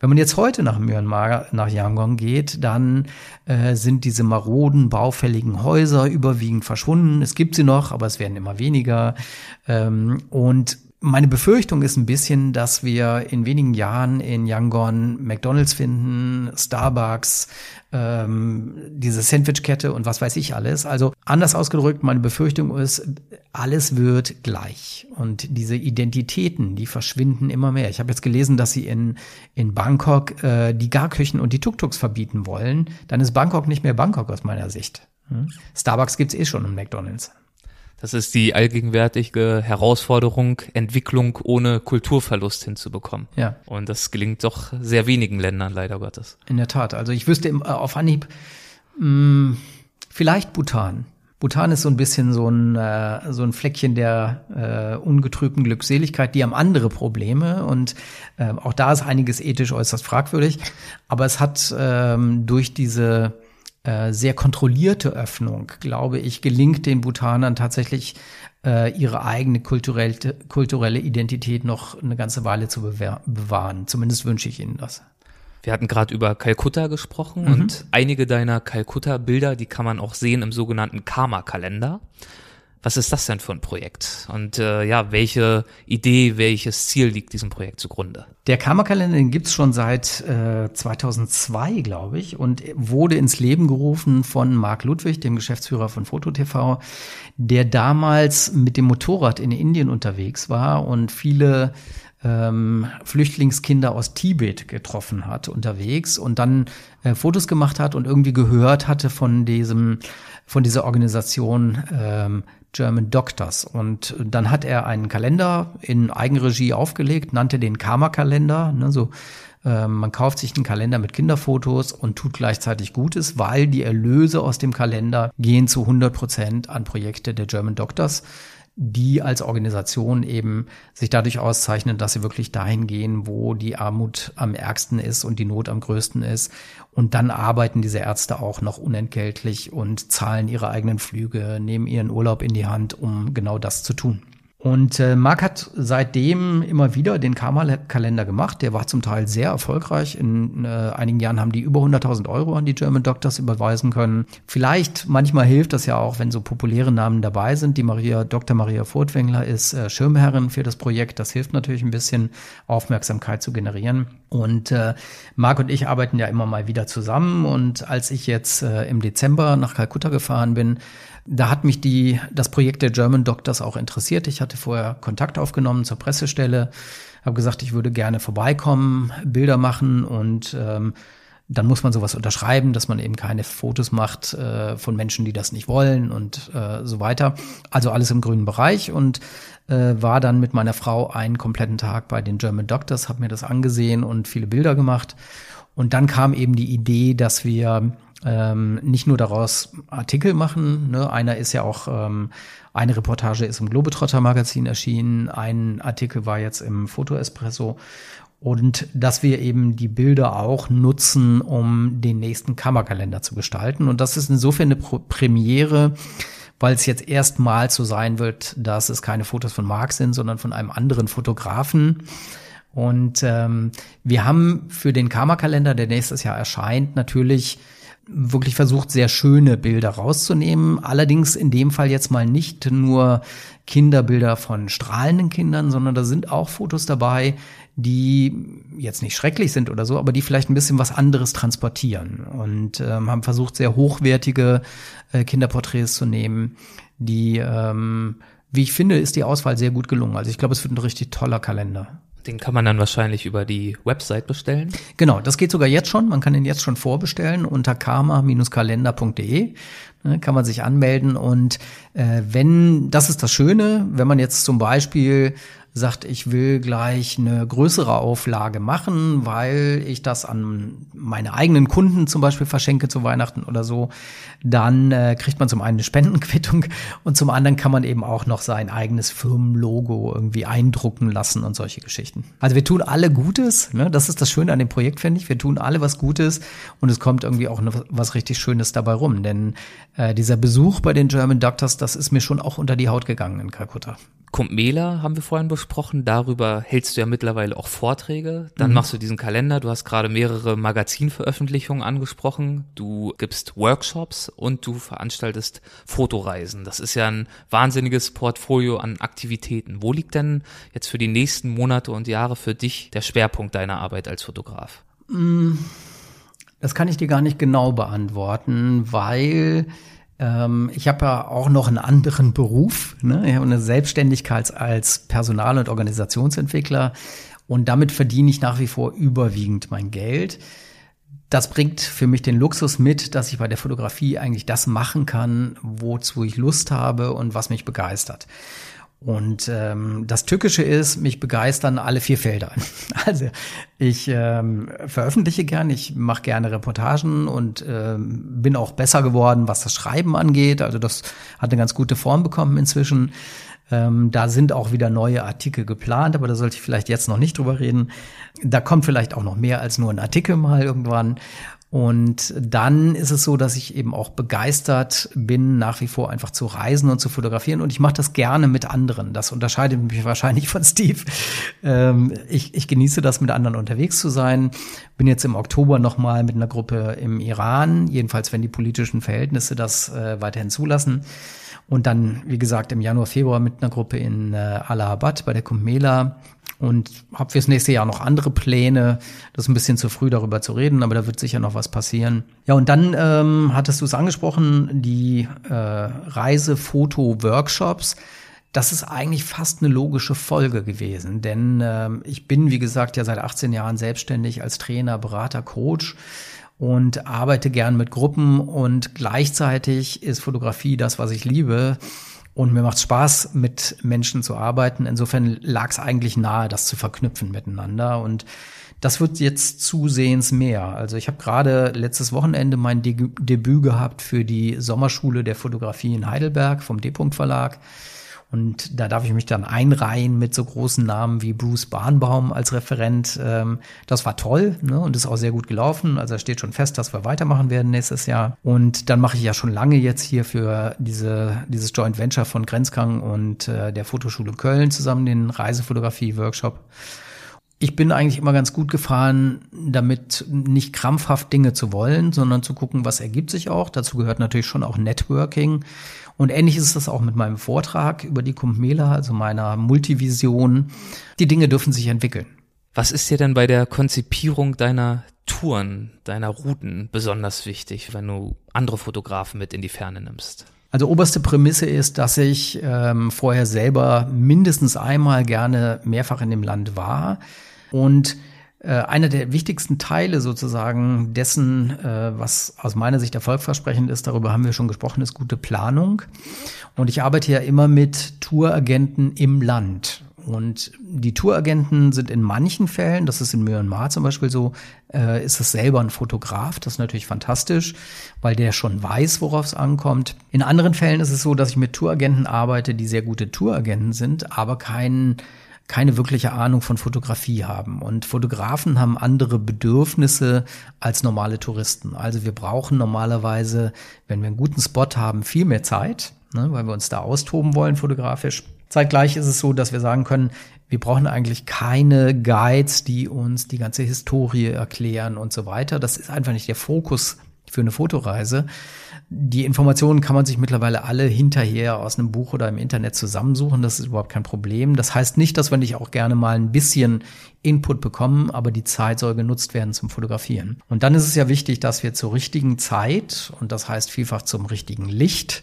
Wenn man jetzt heute nach Myanmar, nach Yangon geht, dann äh, sind diese maroden, baufälligen Häuser überwiegend verschwunden. Es gibt sie noch, aber es werden immer weniger. Ähm, und meine Befürchtung ist ein bisschen, dass wir in wenigen Jahren in Yangon McDonalds finden, Starbucks, ähm, diese Sandwichkette und was weiß ich alles. Also anders ausgedrückt, meine Befürchtung ist, alles wird gleich. Und diese Identitäten, die verschwinden immer mehr. Ich habe jetzt gelesen, dass sie in, in Bangkok äh, die Garküchen und die Tuk-Tuks verbieten wollen. Dann ist Bangkok nicht mehr Bangkok aus meiner Sicht. Hm? Starbucks gibt's eh schon in McDonalds. Das ist die allgegenwärtige Herausforderung, Entwicklung ohne Kulturverlust hinzubekommen. Ja. Und das gelingt doch sehr wenigen Ländern, leider Gottes. In der Tat. Also ich wüsste äh, auf Anhieb, mh, hm, vielleicht Bhutan. Bhutan ist so ein bisschen so ein, äh, so ein Fleckchen der äh, ungetrübten Glückseligkeit. Die haben andere Probleme und äh, auch da ist einiges ethisch äußerst fragwürdig. Aber es hat ähm, durch diese äh, sehr kontrollierte Öffnung, glaube ich, gelingt den Bhutanern tatsächlich äh, ihre eigene kulturelle, kulturelle Identität noch eine ganze Weile zu bewahren. Zumindest wünsche ich ihnen das. Wir hatten gerade über Kalkutta gesprochen mhm. und einige deiner Kalkutta-Bilder, die kann man auch sehen im sogenannten Karma-Kalender. Was ist das denn für ein Projekt? Und äh, ja, welche Idee, welches Ziel liegt diesem Projekt zugrunde? Der Karma-Kalender, den gibt's schon seit äh, 2002, glaube ich, und wurde ins Leben gerufen von Marc Ludwig, dem Geschäftsführer von FotoTV, der damals mit dem Motorrad in Indien unterwegs war und viele ähm, Flüchtlingskinder aus Tibet getroffen hat unterwegs und dann äh, Fotos gemacht hat und irgendwie gehört hatte von diesem von dieser Organisation ähm, German Doctors. Und dann hat er einen Kalender in Eigenregie aufgelegt, nannte den Karma-Kalender. Ne, so, äh, man kauft sich einen Kalender mit Kinderfotos und tut gleichzeitig Gutes, weil die Erlöse aus dem Kalender gehen zu 100 Prozent an Projekte der German Doctors die als Organisation eben sich dadurch auszeichnen, dass sie wirklich dahin gehen, wo die Armut am ärgsten ist und die Not am größten ist. Und dann arbeiten diese Ärzte auch noch unentgeltlich und zahlen ihre eigenen Flüge, nehmen ihren Urlaub in die Hand, um genau das zu tun. Und äh, Marc hat seitdem immer wieder den Karma-Kalender gemacht. Der war zum Teil sehr erfolgreich. In äh, einigen Jahren haben die über 100.000 Euro an die German Doctors überweisen können. Vielleicht, manchmal hilft das ja auch, wenn so populäre Namen dabei sind. Die Maria, Dr. Maria Furtwängler ist äh, Schirmherrin für das Projekt. Das hilft natürlich ein bisschen, Aufmerksamkeit zu generieren. Und äh, Marc und ich arbeiten ja immer mal wieder zusammen. Und als ich jetzt äh, im Dezember nach Kalkutta gefahren bin, da hat mich die, das Projekt der German Doctors auch interessiert. Ich hatte vorher Kontakt aufgenommen zur Pressestelle, habe gesagt, ich würde gerne vorbeikommen, Bilder machen und ähm, dann muss man sowas unterschreiben, dass man eben keine Fotos macht äh, von Menschen, die das nicht wollen und äh, so weiter. Also alles im grünen Bereich und äh, war dann mit meiner Frau einen kompletten Tag bei den German Doctors, habe mir das angesehen und viele Bilder gemacht. Und dann kam eben die Idee, dass wir ähm, nicht nur daraus Artikel machen. Ne? Einer ist ja auch, ähm, eine Reportage ist im Globetrotter Magazin erschienen, ein Artikel war jetzt im Foto Espresso und dass wir eben die Bilder auch nutzen, um den nächsten Kammerkalender zu gestalten. Und das ist insofern eine Pro Premiere, weil es jetzt erstmals so sein wird, dass es keine Fotos von Marc sind, sondern von einem anderen Fotografen. Und ähm, wir haben für den Karma-Kalender, der nächstes Jahr erscheint, natürlich wirklich versucht, sehr schöne Bilder rauszunehmen. Allerdings in dem Fall jetzt mal nicht nur Kinderbilder von strahlenden Kindern, sondern da sind auch Fotos dabei, die jetzt nicht schrecklich sind oder so, aber die vielleicht ein bisschen was anderes transportieren und ähm, haben versucht, sehr hochwertige äh, Kinderporträts zu nehmen, die, ähm, wie ich finde, ist die Auswahl sehr gut gelungen. Also ich glaube, es wird ein richtig toller Kalender. Den kann man dann wahrscheinlich über die Website bestellen. Genau, das geht sogar jetzt schon. Man kann ihn jetzt schon vorbestellen unter karma-kalender.de. Ne, kann man sich anmelden und äh, wenn, das ist das Schöne, wenn man jetzt zum Beispiel sagt, ich will gleich eine größere Auflage machen, weil ich das an meine eigenen Kunden zum Beispiel verschenke zu Weihnachten oder so, dann äh, kriegt man zum einen eine Spendenquittung und zum anderen kann man eben auch noch sein eigenes Firmenlogo irgendwie eindrucken lassen und solche Geschichten. Also wir tun alle Gutes, ne? das ist das Schöne an dem Projekt, finde ich. Wir tun alle was Gutes und es kommt irgendwie auch was richtig Schönes dabei rum, denn äh, dieser Besuch bei den German Doctors, das ist mir schon auch unter die Haut gegangen in Kalkutta. Kumpmela haben wir vorhin besprochen. Darüber hältst du ja mittlerweile auch Vorträge. Dann mhm. machst du diesen Kalender. Du hast gerade mehrere Magazinveröffentlichungen angesprochen. Du gibst Workshops und du veranstaltest Fotoreisen. Das ist ja ein wahnsinniges Portfolio an Aktivitäten. Wo liegt denn jetzt für die nächsten Monate und Jahre für dich der Schwerpunkt deiner Arbeit als Fotograf? Mm, das kann ich dir gar nicht genau beantworten, weil ich habe ja auch noch einen anderen Beruf. Ne? Ich habe eine Selbstständigkeit als Personal- und Organisationsentwickler und damit verdiene ich nach wie vor überwiegend mein Geld. Das bringt für mich den Luxus mit, dass ich bei der Fotografie eigentlich das machen kann, wozu ich Lust habe und was mich begeistert. Und ähm, das Tückische ist, mich begeistern alle vier Felder. Also ich ähm, veröffentliche gern, ich mache gerne Reportagen und ähm, bin auch besser geworden, was das Schreiben angeht. Also das hat eine ganz gute Form bekommen inzwischen. Ähm, da sind auch wieder neue Artikel geplant, aber da sollte ich vielleicht jetzt noch nicht drüber reden. Da kommt vielleicht auch noch mehr als nur ein Artikel mal irgendwann. Und dann ist es so, dass ich eben auch begeistert bin, nach wie vor einfach zu reisen und zu fotografieren. Und ich mache das gerne mit anderen. Das unterscheidet mich wahrscheinlich von Steve. Ähm, ich, ich genieße das, mit anderen unterwegs zu sein. Bin jetzt im Oktober nochmal mit einer Gruppe im Iran, jedenfalls wenn die politischen Verhältnisse das äh, weiterhin zulassen. Und dann, wie gesagt, im Januar, Februar mit einer Gruppe in äh, Allahabad bei der Kumbh und habe fürs nächste Jahr noch andere Pläne. Das ist ein bisschen zu früh darüber zu reden, aber da wird sicher noch was passieren. Ja, und dann ähm, hattest du es angesprochen, die äh, Reisefoto-Workshops. Das ist eigentlich fast eine logische Folge gewesen, denn äh, ich bin, wie gesagt, ja seit 18 Jahren selbstständig als Trainer, Berater, Coach und arbeite gern mit Gruppen und gleichzeitig ist Fotografie das, was ich liebe. Und mir macht Spaß, mit Menschen zu arbeiten. Insofern lag es eigentlich nahe, das zu verknüpfen miteinander. Und das wird jetzt zusehends mehr. Also ich habe gerade letztes Wochenende mein De Debüt gehabt für die Sommerschule der Fotografie in Heidelberg vom D-Punkt Verlag. Und da darf ich mich dann einreihen mit so großen Namen wie Bruce Barnbaum als Referent. Ähm, das war toll ne? und ist auch sehr gut gelaufen. Also steht schon fest, dass wir weitermachen werden nächstes Jahr. Und dann mache ich ja schon lange jetzt hier für diese, dieses Joint Venture von Grenzgang und äh, der Fotoschule Köln zusammen den Reisefotografie-Workshop. Ich bin eigentlich immer ganz gut gefahren, damit nicht krampfhaft Dinge zu wollen, sondern zu gucken, was ergibt sich auch. Dazu gehört natürlich schon auch Networking. Und ähnlich ist es auch mit meinem Vortrag über die Kumpmela, also meiner Multivision. Die Dinge dürfen sich entwickeln. Was ist dir denn bei der Konzipierung deiner Touren, deiner Routen besonders wichtig, wenn du andere Fotografen mit in die Ferne nimmst? Also oberste Prämisse ist, dass ich ähm, vorher selber mindestens einmal gerne mehrfach in dem Land war und äh, einer der wichtigsten Teile sozusagen dessen, äh, was aus meiner Sicht erfolgversprechend ist, darüber haben wir schon gesprochen, ist gute Planung. Und ich arbeite ja immer mit Touragenten im Land. Und die Touragenten sind in manchen Fällen, das ist in Myanmar zum Beispiel so, äh, ist es selber ein Fotograf. Das ist natürlich fantastisch, weil der schon weiß, worauf es ankommt. In anderen Fällen ist es so, dass ich mit Touragenten arbeite, die sehr gute Touragenten sind, aber keinen keine wirkliche Ahnung von Fotografie haben. Und Fotografen haben andere Bedürfnisse als normale Touristen. Also wir brauchen normalerweise, wenn wir einen guten Spot haben, viel mehr Zeit, ne, weil wir uns da austoben wollen fotografisch. Zeitgleich ist es so, dass wir sagen können, wir brauchen eigentlich keine Guides, die uns die ganze Historie erklären und so weiter. Das ist einfach nicht der Fokus für eine Fotoreise. Die Informationen kann man sich mittlerweile alle hinterher aus einem Buch oder im Internet zusammensuchen. Das ist überhaupt kein Problem. Das heißt nicht, dass wir nicht auch gerne mal ein bisschen Input bekommen, aber die Zeit soll genutzt werden zum Fotografieren. Und dann ist es ja wichtig, dass wir zur richtigen Zeit, und das heißt vielfach zum richtigen Licht,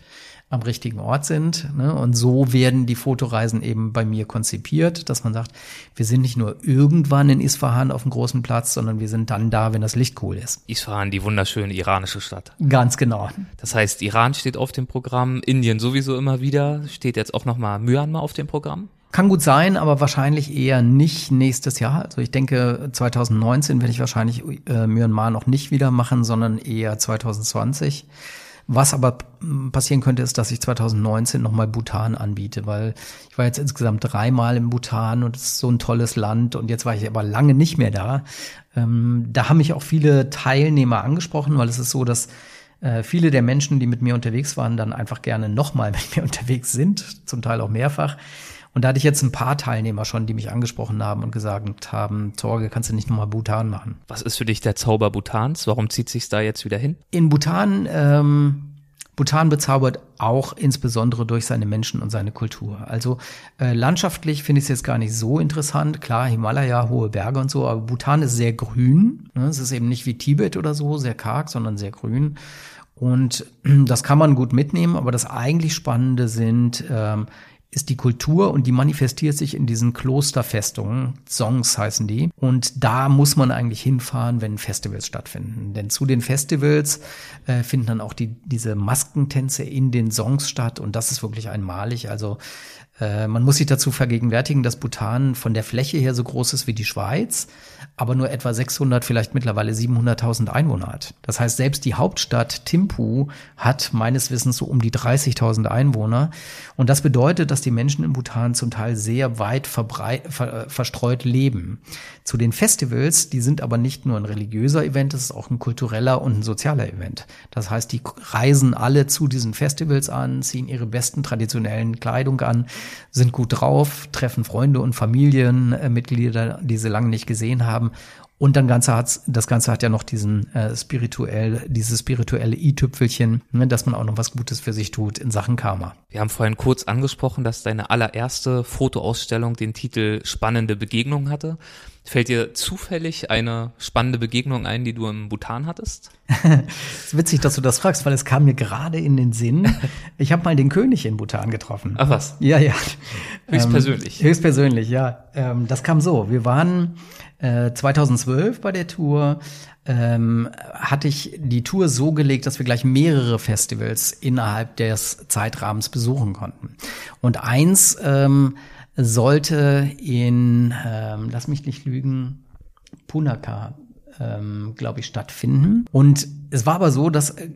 am richtigen Ort sind. Ne? Und so werden die Fotoreisen eben bei mir konzipiert, dass man sagt, wir sind nicht nur irgendwann in Isfahan auf dem großen Platz, sondern wir sind dann da, wenn das Licht cool ist. Isfahan, die wunderschöne iranische Stadt. Ganz genau. Das heißt, Iran steht auf dem Programm, Indien sowieso immer wieder, steht jetzt auch nochmal Myanmar auf dem Programm? Kann gut sein, aber wahrscheinlich eher nicht nächstes Jahr. Also ich denke, 2019 werde ich wahrscheinlich äh, Myanmar noch nicht wieder machen, sondern eher 2020. Was aber passieren könnte, ist, dass ich 2019 nochmal Bhutan anbiete, weil ich war jetzt insgesamt dreimal im Bhutan und es ist so ein tolles Land und jetzt war ich aber lange nicht mehr da. Ähm, da haben mich auch viele Teilnehmer angesprochen, weil es ist so, dass äh, viele der Menschen, die mit mir unterwegs waren, dann einfach gerne nochmal mit mir unterwegs sind, zum Teil auch mehrfach. Und da hatte ich jetzt ein paar Teilnehmer schon, die mich angesprochen haben und gesagt haben, Torge, kannst du nicht nochmal Bhutan machen? Was ist für dich der Zauber Bhutans? Warum zieht sich's da jetzt wieder hin? In Bhutan, ähm, Bhutan bezaubert auch insbesondere durch seine Menschen und seine Kultur. Also äh, landschaftlich finde ich es jetzt gar nicht so interessant. Klar, Himalaya, hohe Berge und so, aber Bhutan ist sehr grün. Ne? Es ist eben nicht wie Tibet oder so, sehr karg, sondern sehr grün. Und das kann man gut mitnehmen, aber das eigentlich Spannende sind ähm, ist die Kultur und die manifestiert sich in diesen Klosterfestungen, Songs heißen die. Und da muss man eigentlich hinfahren, wenn Festivals stattfinden. Denn zu den Festivals äh, finden dann auch die, diese Maskentänze in den Songs statt und das ist wirklich einmalig. Also man muss sich dazu vergegenwärtigen, dass Bhutan von der Fläche her so groß ist wie die Schweiz, aber nur etwa 600, vielleicht mittlerweile 700.000 Einwohner hat. Das heißt, selbst die Hauptstadt Thimphu hat meines Wissens so um die 30.000 Einwohner. Und das bedeutet, dass die Menschen in Bhutan zum Teil sehr weit ver äh, verstreut leben. Zu den Festivals, die sind aber nicht nur ein religiöser Event, es ist auch ein kultureller und ein sozialer Event. Das heißt, die reisen alle zu diesen Festivals an, ziehen ihre besten traditionellen Kleidung an, sind gut drauf, treffen Freunde und Familienmitglieder, die sie lange nicht gesehen haben. Und dann Ganze hat's, das Ganze hat ja noch diesen äh, spirituell, dieses spirituelle i-Tüpfelchen, ne, dass man auch noch was Gutes für sich tut in Sachen Karma. Wir haben vorhin kurz angesprochen, dass deine allererste Fotoausstellung den Titel Spannende Begegnung hatte. Fällt dir zufällig eine spannende Begegnung ein, die du im Bhutan hattest? Es ist witzig, dass du das fragst, weil es kam mir gerade in den Sinn. Ich habe mal den König in Bhutan getroffen. Ach was? Ja, ja. Höchstpersönlich. Ähm, höchstpersönlich, ja. Ähm, das kam so. Wir waren äh, 2012 bei der Tour. Ähm, hatte ich die Tour so gelegt, dass wir gleich mehrere Festivals innerhalb des Zeitrahmens besuchen konnten. Und eins ähm, sollte in, ähm, lass mich nicht lügen, Punaka, ähm, glaube ich, stattfinden. Und es war aber so, dass, äh,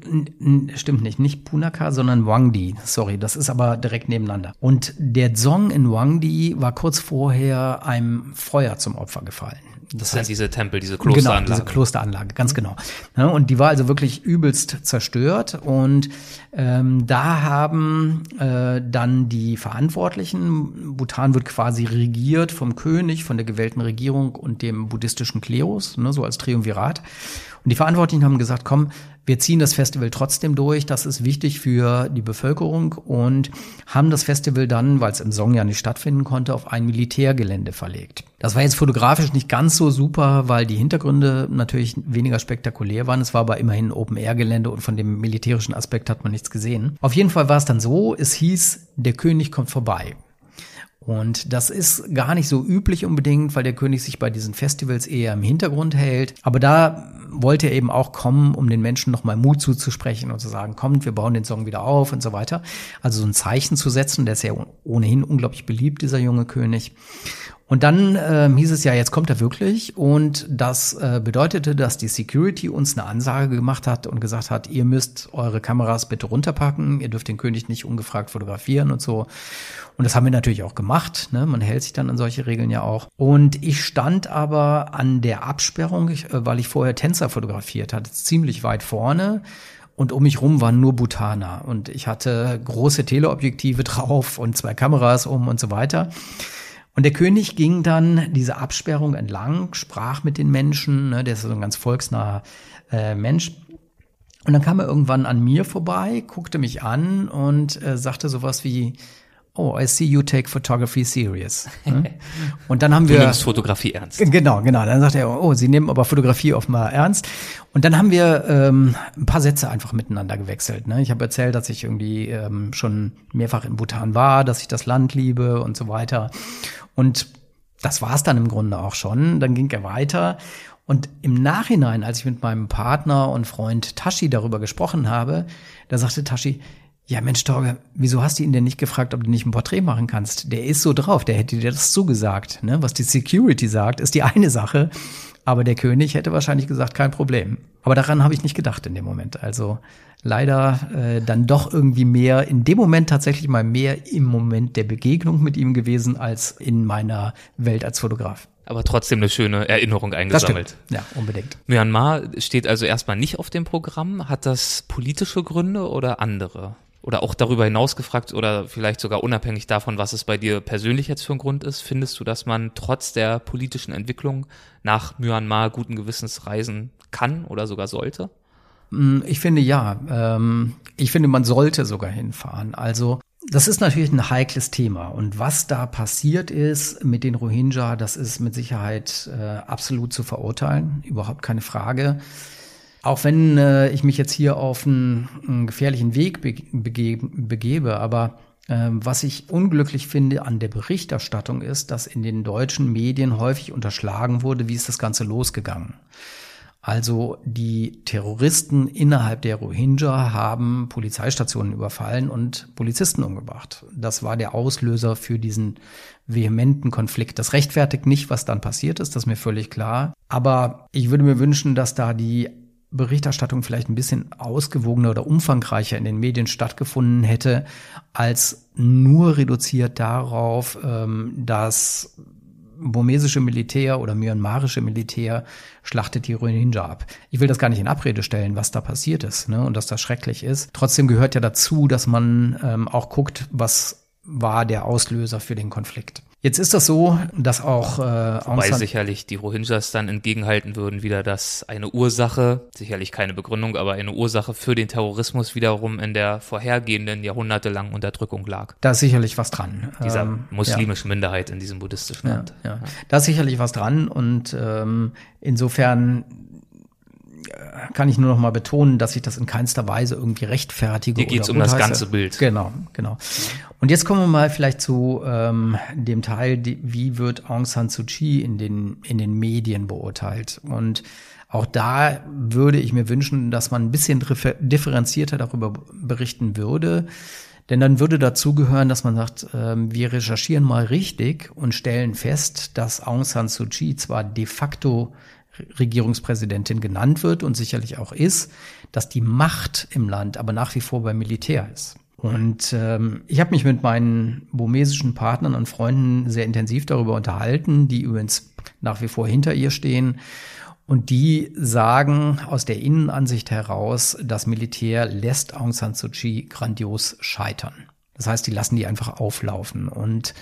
stimmt nicht, nicht Punaka, sondern Wangdi. Sorry, das ist aber direkt nebeneinander. Und der Song in Wangdi war kurz vorher einem Feuer zum Opfer gefallen. Das, das heißt, sind diese Tempel, diese Klosteranlage. Genau, diese Klosteranlage, ganz genau. Ja, und die war also wirklich übelst zerstört. Und ähm, da haben äh, dann die Verantwortlichen, Bhutan wird quasi regiert vom König, von der gewählten Regierung und dem buddhistischen Klerus, ne, so als Triumvirat. Und die Verantwortlichen haben gesagt, komm, wir ziehen das Festival trotzdem durch, das ist wichtig für die Bevölkerung und haben das Festival dann, weil es im Song ja nicht stattfinden konnte, auf ein Militärgelände verlegt. Das war jetzt fotografisch nicht ganz so super, weil die Hintergründe natürlich weniger spektakulär waren. Es war aber immerhin ein Open-Air-Gelände und von dem militärischen Aspekt hat man nichts gesehen. Auf jeden Fall war es dann so, es hieß, der König kommt vorbei. Und das ist gar nicht so üblich unbedingt, weil der König sich bei diesen Festivals eher im Hintergrund hält. Aber da wollte er eben auch kommen, um den Menschen nochmal Mut zuzusprechen und zu sagen, kommt, wir bauen den Song wieder auf und so weiter. Also so ein Zeichen zu setzen, der ist ja ohnehin unglaublich beliebt, dieser junge König. Und dann ähm, hieß es ja, jetzt kommt er wirklich. Und das äh, bedeutete, dass die Security uns eine Ansage gemacht hat und gesagt hat, ihr müsst eure Kameras bitte runterpacken, ihr dürft den König nicht ungefragt fotografieren und so. Und das haben wir natürlich auch gemacht. Ne? Man hält sich dann an solche Regeln ja auch. Und ich stand aber an der Absperrung, ich, äh, weil ich vorher Tänzer fotografiert hatte, ziemlich weit vorne. Und um mich rum waren nur Bhutaner. Und ich hatte große Teleobjektive drauf und zwei Kameras um und so weiter. Und der König ging dann diese Absperrung entlang, sprach mit den Menschen, ne, der ist so ein ganz volksnaher äh, Mensch. Und dann kam er irgendwann an mir vorbei, guckte mich an und äh, sagte sowas wie, oh, I see you take photography serious. Ne? Und dann haben wir. Du nimmst Fotografie ernst. Genau, genau. Dann sagt er, oh, Sie nehmen aber Fotografie offenbar ernst. Und dann haben wir ähm, ein paar Sätze einfach miteinander gewechselt. Ne? Ich habe erzählt, dass ich irgendwie ähm, schon mehrfach in Bhutan war, dass ich das Land liebe und so weiter. Und das war es dann im Grunde auch schon. Dann ging er weiter. Und im Nachhinein, als ich mit meinem Partner und Freund Tashi darüber gesprochen habe, da sagte Tashi, ja Mensch, Torge, wieso hast du ihn denn nicht gefragt, ob du nicht ein Porträt machen kannst? Der ist so drauf, der hätte dir das zugesagt. Ne? Was die Security sagt, ist die eine Sache. Aber der König hätte wahrscheinlich gesagt, kein Problem. Aber daran habe ich nicht gedacht in dem Moment. Also leider äh, dann doch irgendwie mehr, in dem Moment tatsächlich mal mehr im Moment der Begegnung mit ihm gewesen, als in meiner Welt als Fotograf. Aber trotzdem eine schöne Erinnerung eingesammelt. Ja, unbedingt. Myanmar steht also erstmal nicht auf dem Programm. Hat das politische Gründe oder andere? Oder auch darüber hinaus gefragt oder vielleicht sogar unabhängig davon, was es bei dir persönlich jetzt für ein Grund ist, findest du, dass man trotz der politischen Entwicklung nach Myanmar guten Gewissens reisen kann oder sogar sollte? Mm, ich finde ja. Ähm, ich finde, man sollte sogar hinfahren. Also das ist natürlich ein heikles Thema. Und was da passiert ist mit den Rohingya, das ist mit Sicherheit äh, absolut zu verurteilen. Überhaupt keine Frage. Auch wenn äh, ich mich jetzt hier auf einen, einen gefährlichen Weg be begebe, begebe, aber äh, was ich unglücklich finde an der Berichterstattung ist, dass in den deutschen Medien häufig unterschlagen wurde, wie ist das Ganze losgegangen. Also die Terroristen innerhalb der Rohingya haben Polizeistationen überfallen und Polizisten umgebracht. Das war der Auslöser für diesen vehementen Konflikt. Das rechtfertigt nicht, was dann passiert ist, das ist mir völlig klar. Aber ich würde mir wünschen, dass da die Berichterstattung vielleicht ein bisschen ausgewogener oder umfangreicher in den Medien stattgefunden hätte, als nur reduziert darauf, ähm, dass burmesische Militär oder myanmarische Militär schlachtet die Rohingya ab. Ich will das gar nicht in Abrede stellen, was da passiert ist ne, und dass das schrecklich ist. Trotzdem gehört ja dazu, dass man ähm, auch guckt, was war der Auslöser für den Konflikt. Jetzt ist das so, dass auch äh, Wobei sicherlich die Rohingyas dann entgegenhalten würden, wieder, dass eine Ursache, sicherlich keine Begründung, aber eine Ursache für den Terrorismus wiederum in der vorhergehenden jahrhundertelangen Unterdrückung lag. Da ist sicherlich was dran. Dieser ähm, muslimischen ja. Minderheit in diesem buddhistischen Land. Ja, ja. Da ist sicherlich was dran und ähm, insofern kann ich nur noch mal betonen, dass ich das in keinster Weise irgendwie rechtfertige. Hier geht es um das ganze Bild. Genau, genau. Und jetzt kommen wir mal vielleicht zu ähm, dem Teil, die, wie wird Aung San Suu Kyi in den, in den Medien beurteilt. Und auch da würde ich mir wünschen, dass man ein bisschen differenzierter darüber berichten würde. Denn dann würde dazugehören, dass man sagt, ähm, wir recherchieren mal richtig und stellen fest, dass Aung San Suu Kyi zwar de facto Regierungspräsidentin genannt wird und sicherlich auch ist, dass die Macht im Land aber nach wie vor beim Militär ist. Und ähm, ich habe mich mit meinen burmesischen Partnern und Freunden sehr intensiv darüber unterhalten, die übrigens nach wie vor hinter ihr stehen. Und die sagen aus der Innenansicht heraus, das Militär lässt Aung San Suu Kyi grandios scheitern. Das heißt, die lassen die einfach auflaufen. Und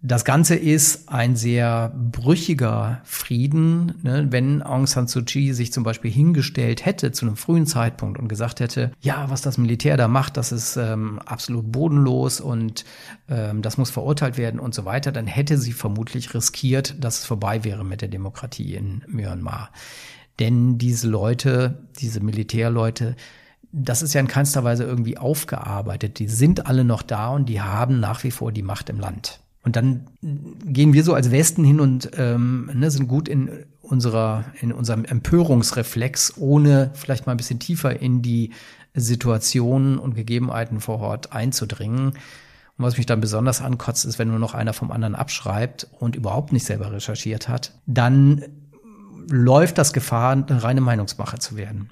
das Ganze ist ein sehr brüchiger Frieden, ne? wenn Aung San Suu Kyi sich zum Beispiel hingestellt hätte zu einem frühen Zeitpunkt und gesagt hätte, ja, was das Militär da macht, das ist ähm, absolut bodenlos und ähm, das muss verurteilt werden und so weiter, dann hätte sie vermutlich riskiert, dass es vorbei wäre mit der Demokratie in Myanmar. Denn diese Leute, diese Militärleute, das ist ja in keinster Weise irgendwie aufgearbeitet. Die sind alle noch da und die haben nach wie vor die Macht im Land. Und dann gehen wir so als Westen hin und ähm, ne, sind gut in unserer, in unserem Empörungsreflex, ohne vielleicht mal ein bisschen tiefer in die Situationen und Gegebenheiten vor Ort einzudringen. Und was mich dann besonders ankotzt, ist, wenn nur noch einer vom anderen abschreibt und überhaupt nicht selber recherchiert hat, dann läuft das Gefahr, eine reine Meinungsmache zu werden.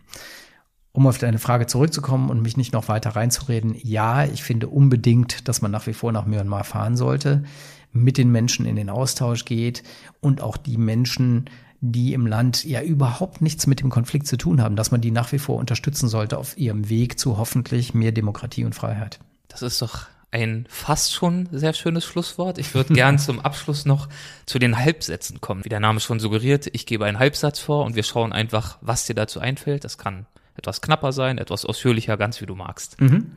Um auf deine Frage zurückzukommen und mich nicht noch weiter reinzureden, ja, ich finde unbedingt, dass man nach wie vor nach Myanmar fahren sollte, mit den Menschen in den Austausch geht und auch die Menschen, die im Land ja überhaupt nichts mit dem Konflikt zu tun haben, dass man die nach wie vor unterstützen sollte auf ihrem Weg zu hoffentlich mehr Demokratie und Freiheit. Das ist doch ein fast schon sehr schönes Schlusswort. Ich würde gern zum Abschluss noch zu den Halbsätzen kommen. Wie der Name schon suggeriert, ich gebe einen Halbsatz vor und wir schauen einfach, was dir dazu einfällt. Das kann etwas knapper sein, etwas ausführlicher, ganz wie du magst. Mhm.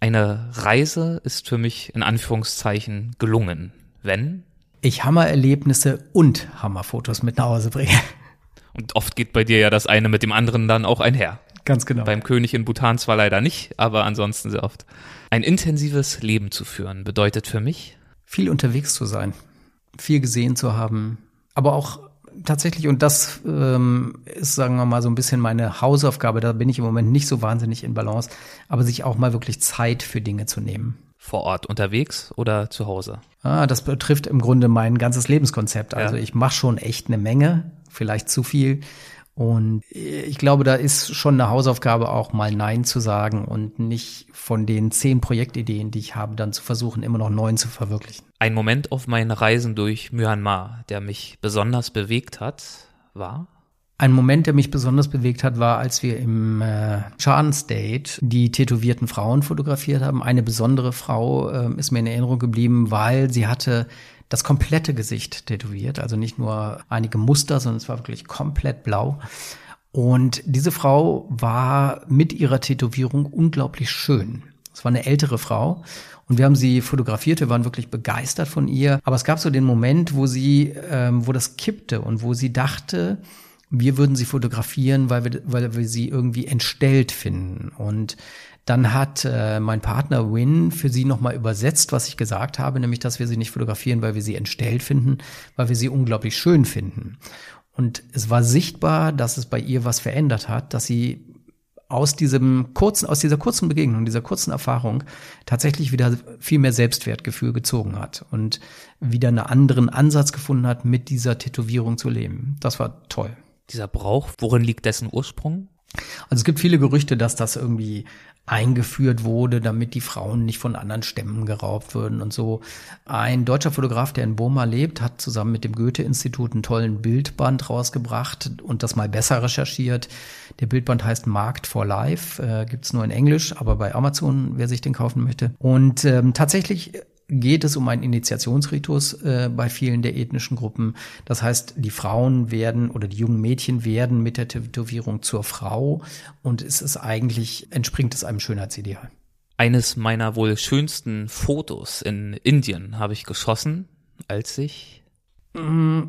Eine Reise ist für mich in Anführungszeichen gelungen, wenn ich Hammererlebnisse und Hammerfotos mit nach Hause bringe. Und oft geht bei dir ja das eine mit dem anderen dann auch einher. Ganz genau. Beim König in Bhutan zwar leider nicht, aber ansonsten sehr oft. Ein intensives Leben zu führen bedeutet für mich viel unterwegs zu sein, viel gesehen zu haben, aber auch tatsächlich, und das ähm, ist, sagen wir mal, so ein bisschen meine Hausaufgabe, da bin ich im Moment nicht so wahnsinnig in Balance, aber sich auch mal wirklich Zeit für Dinge zu nehmen. Vor Ort unterwegs oder zu Hause? Ah, das betrifft im Grunde mein ganzes Lebenskonzept. Also ja. ich mache schon echt eine Menge, vielleicht zu viel. Und ich glaube, da ist schon eine Hausaufgabe auch mal Nein zu sagen und nicht von den zehn Projektideen, die ich habe, dann zu versuchen, immer noch neun zu verwirklichen. Ein Moment auf meinen Reisen durch Myanmar, der mich besonders bewegt hat, war? Ein Moment, der mich besonders bewegt hat, war, als wir im äh, Chan State die tätowierten Frauen fotografiert haben. Eine besondere Frau äh, ist mir in Erinnerung geblieben, weil sie hatte das komplette Gesicht tätowiert, also nicht nur einige Muster, sondern es war wirklich komplett blau. Und diese Frau war mit ihrer Tätowierung unglaublich schön. Es war eine ältere Frau und wir haben sie fotografiert, wir waren wirklich begeistert von ihr. Aber es gab so den Moment, wo sie, ähm, wo das kippte und wo sie dachte, wir würden sie fotografieren, weil wir, weil wir sie irgendwie entstellt finden. Und dann hat äh, mein Partner Win für sie nochmal übersetzt, was ich gesagt habe, nämlich, dass wir sie nicht fotografieren, weil wir sie entstellt finden, weil wir sie unglaublich schön finden. Und es war sichtbar, dass es bei ihr was verändert hat, dass sie aus diesem kurzen, aus dieser kurzen Begegnung, dieser kurzen Erfahrung tatsächlich wieder viel mehr Selbstwertgefühl gezogen hat und wieder einen anderen Ansatz gefunden hat, mit dieser Tätowierung zu leben. Das war toll. Dieser Brauch, worin liegt dessen Ursprung? Also es gibt viele Gerüchte, dass das irgendwie eingeführt wurde, damit die Frauen nicht von anderen Stämmen geraubt würden und so. Ein deutscher Fotograf, der in Burma lebt, hat zusammen mit dem Goethe-Institut einen tollen Bildband rausgebracht und das mal besser recherchiert. Der Bildband heißt Markt for Life, äh, gibt's nur in Englisch, aber bei Amazon, wer sich den kaufen möchte. Und ähm, tatsächlich geht es um einen Initiationsritus äh, bei vielen der ethnischen Gruppen. Das heißt, die Frauen werden oder die jungen Mädchen werden mit der Tätowierung zur Frau und es ist eigentlich, entspringt es einem Schönheitsideal. Eines meiner wohl schönsten Fotos in Indien habe ich geschossen, als ich mm,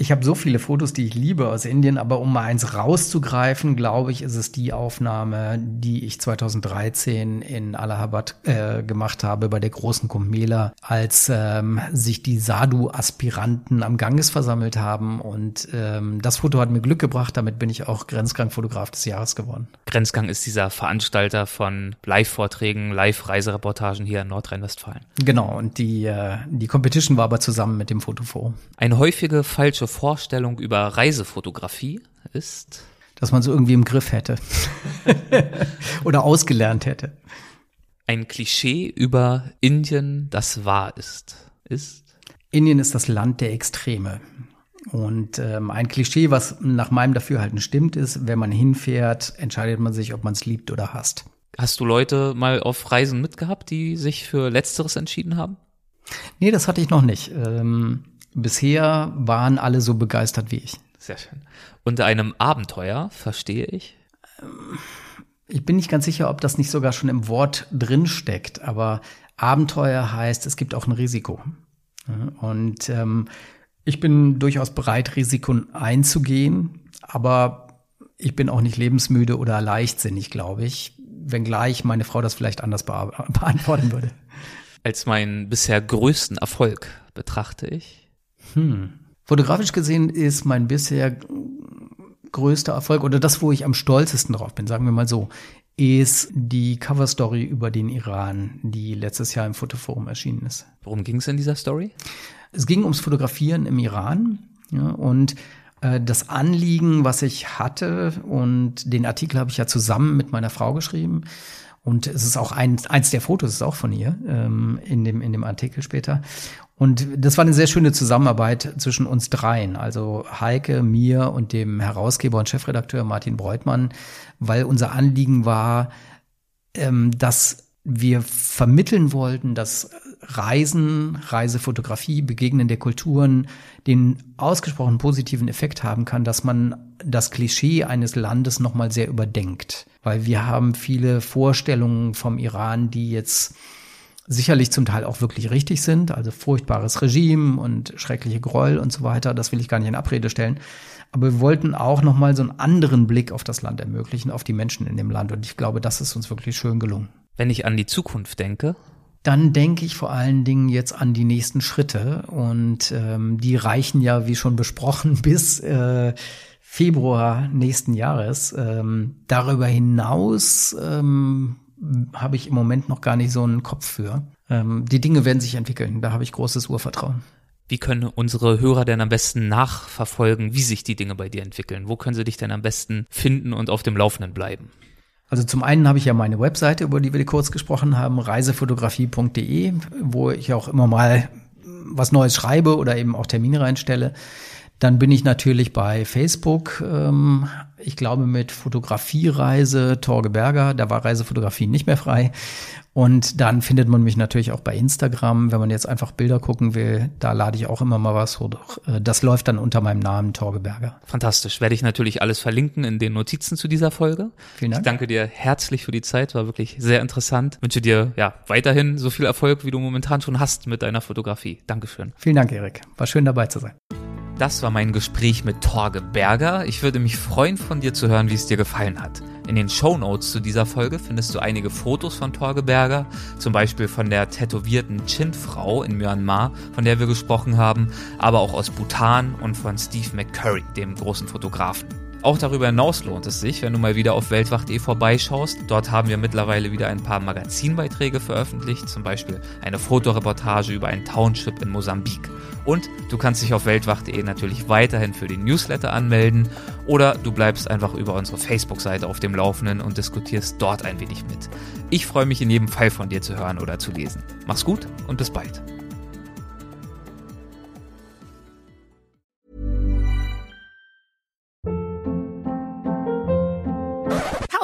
ich habe so viele Fotos, die ich liebe aus Indien, aber um mal eins rauszugreifen, glaube ich, ist es die Aufnahme, die ich 2013 in Allahabad äh, gemacht habe bei der großen Kumbh Mela, als ähm, sich die Sadhu-Aspiranten am Ganges versammelt haben. Und ähm, das Foto hat mir Glück gebracht. Damit bin ich auch Grenzgang-Fotograf des Jahres geworden. Grenzgang ist dieser Veranstalter von Live-Vorträgen, Live-Reisereportagen hier in Nordrhein-Westfalen. Genau. Und die äh, die Competition war aber zusammen mit dem Fotoforum. Eine häufige falsche Vorstellung über Reisefotografie ist, dass man so irgendwie im Griff hätte oder ausgelernt hätte. Ein Klischee über Indien, das wahr ist, ist Indien ist das Land der Extreme. Und ähm, ein Klischee, was nach meinem Dafürhalten stimmt, ist, wenn man hinfährt, entscheidet man sich, ob man es liebt oder hasst. Hast du Leute mal auf Reisen mitgehabt, die sich für Letzteres entschieden haben? Nee, das hatte ich noch nicht. Ähm, Bisher waren alle so begeistert wie ich. Sehr schön. Unter einem Abenteuer verstehe ich. Ich bin nicht ganz sicher, ob das nicht sogar schon im Wort drin steckt, aber Abenteuer heißt, es gibt auch ein Risiko. Und ähm, ich bin durchaus bereit, Risiken einzugehen, aber ich bin auch nicht lebensmüde oder leichtsinnig, glaube ich, wenngleich meine Frau das vielleicht anders be beantworten würde. Als meinen bisher größten Erfolg betrachte ich hm. Fotografisch gesehen ist mein bisher größter Erfolg oder das, wo ich am stolzesten drauf bin, sagen wir mal so, ist die Coverstory über den Iran, die letztes Jahr im Fotoforum erschienen ist. Worum ging es in dieser Story? Es ging ums Fotografieren im Iran ja, und äh, das Anliegen, was ich hatte und den Artikel habe ich ja zusammen mit meiner Frau geschrieben. Und es ist auch ein, eins der Fotos ist auch von ihr ähm, in dem in dem Artikel später. Und das war eine sehr schöne Zusammenarbeit zwischen uns dreien, also Heike, mir und dem Herausgeber und Chefredakteur Martin Breutmann, weil unser Anliegen war, ähm, dass wir vermitteln wollten, dass Reisen, Reisefotografie, Begegnen der Kulturen den ausgesprochen positiven Effekt haben kann, dass man das Klischee eines Landes nochmal sehr überdenkt. Weil wir haben viele Vorstellungen vom Iran, die jetzt sicherlich zum Teil auch wirklich richtig sind, also furchtbares Regime und schreckliche Gräuel und so weiter, das will ich gar nicht in Abrede stellen. Aber wir wollten auch nochmal so einen anderen Blick auf das Land ermöglichen, auf die Menschen in dem Land. Und ich glaube, das ist uns wirklich schön gelungen. Wenn ich an die Zukunft denke, dann denke ich vor allen Dingen jetzt an die nächsten Schritte. Und ähm, die reichen ja, wie schon besprochen, bis äh, Februar nächsten Jahres. Ähm, darüber hinaus ähm, habe ich im Moment noch gar nicht so einen Kopf für. Ähm, die Dinge werden sich entwickeln, da habe ich großes Urvertrauen. Wie können unsere Hörer denn am besten nachverfolgen, wie sich die Dinge bei dir entwickeln? Wo können sie dich denn am besten finden und auf dem Laufenden bleiben? Also zum einen habe ich ja meine Webseite, über die wir kurz gesprochen haben, reisefotografie.de, wo ich auch immer mal was Neues schreibe oder eben auch Termine reinstelle. Dann bin ich natürlich bei Facebook, ähm, ich glaube mit Fotografiereise Torge Berger, da war Reisefotografie nicht mehr frei. Und dann findet man mich natürlich auch bei Instagram, wenn man jetzt einfach Bilder gucken will, da lade ich auch immer mal was hoch. Äh, das läuft dann unter meinem Namen Torge Berger. Fantastisch. Werde ich natürlich alles verlinken in den Notizen zu dieser Folge. Vielen Dank. Ich danke dir herzlich für die Zeit, war wirklich sehr interessant. Ich wünsche dir ja weiterhin so viel Erfolg, wie du momentan schon hast mit deiner Fotografie. Dankeschön. Vielen Dank, Erik. War schön dabei zu sein. Das war mein Gespräch mit Torge Berger. Ich würde mich freuen, von dir zu hören, wie es dir gefallen hat. In den Show Notes zu dieser Folge findest du einige Fotos von Torge Berger, zum Beispiel von der tätowierten Chin-Frau in Myanmar, von der wir gesprochen haben, aber auch aus Bhutan und von Steve McCurry, dem großen Fotografen. Auch darüber hinaus lohnt es sich, wenn du mal wieder auf weltwacht.de vorbeischaust. Dort haben wir mittlerweile wieder ein paar Magazinbeiträge veröffentlicht, zum Beispiel eine Fotoreportage über ein Township in Mosambik. Und du kannst dich auf weltwacht.de natürlich weiterhin für den Newsletter anmelden oder du bleibst einfach über unsere Facebook-Seite auf dem Laufenden und diskutierst dort ein wenig mit. Ich freue mich in jedem Fall von dir zu hören oder zu lesen. Mach's gut und bis bald.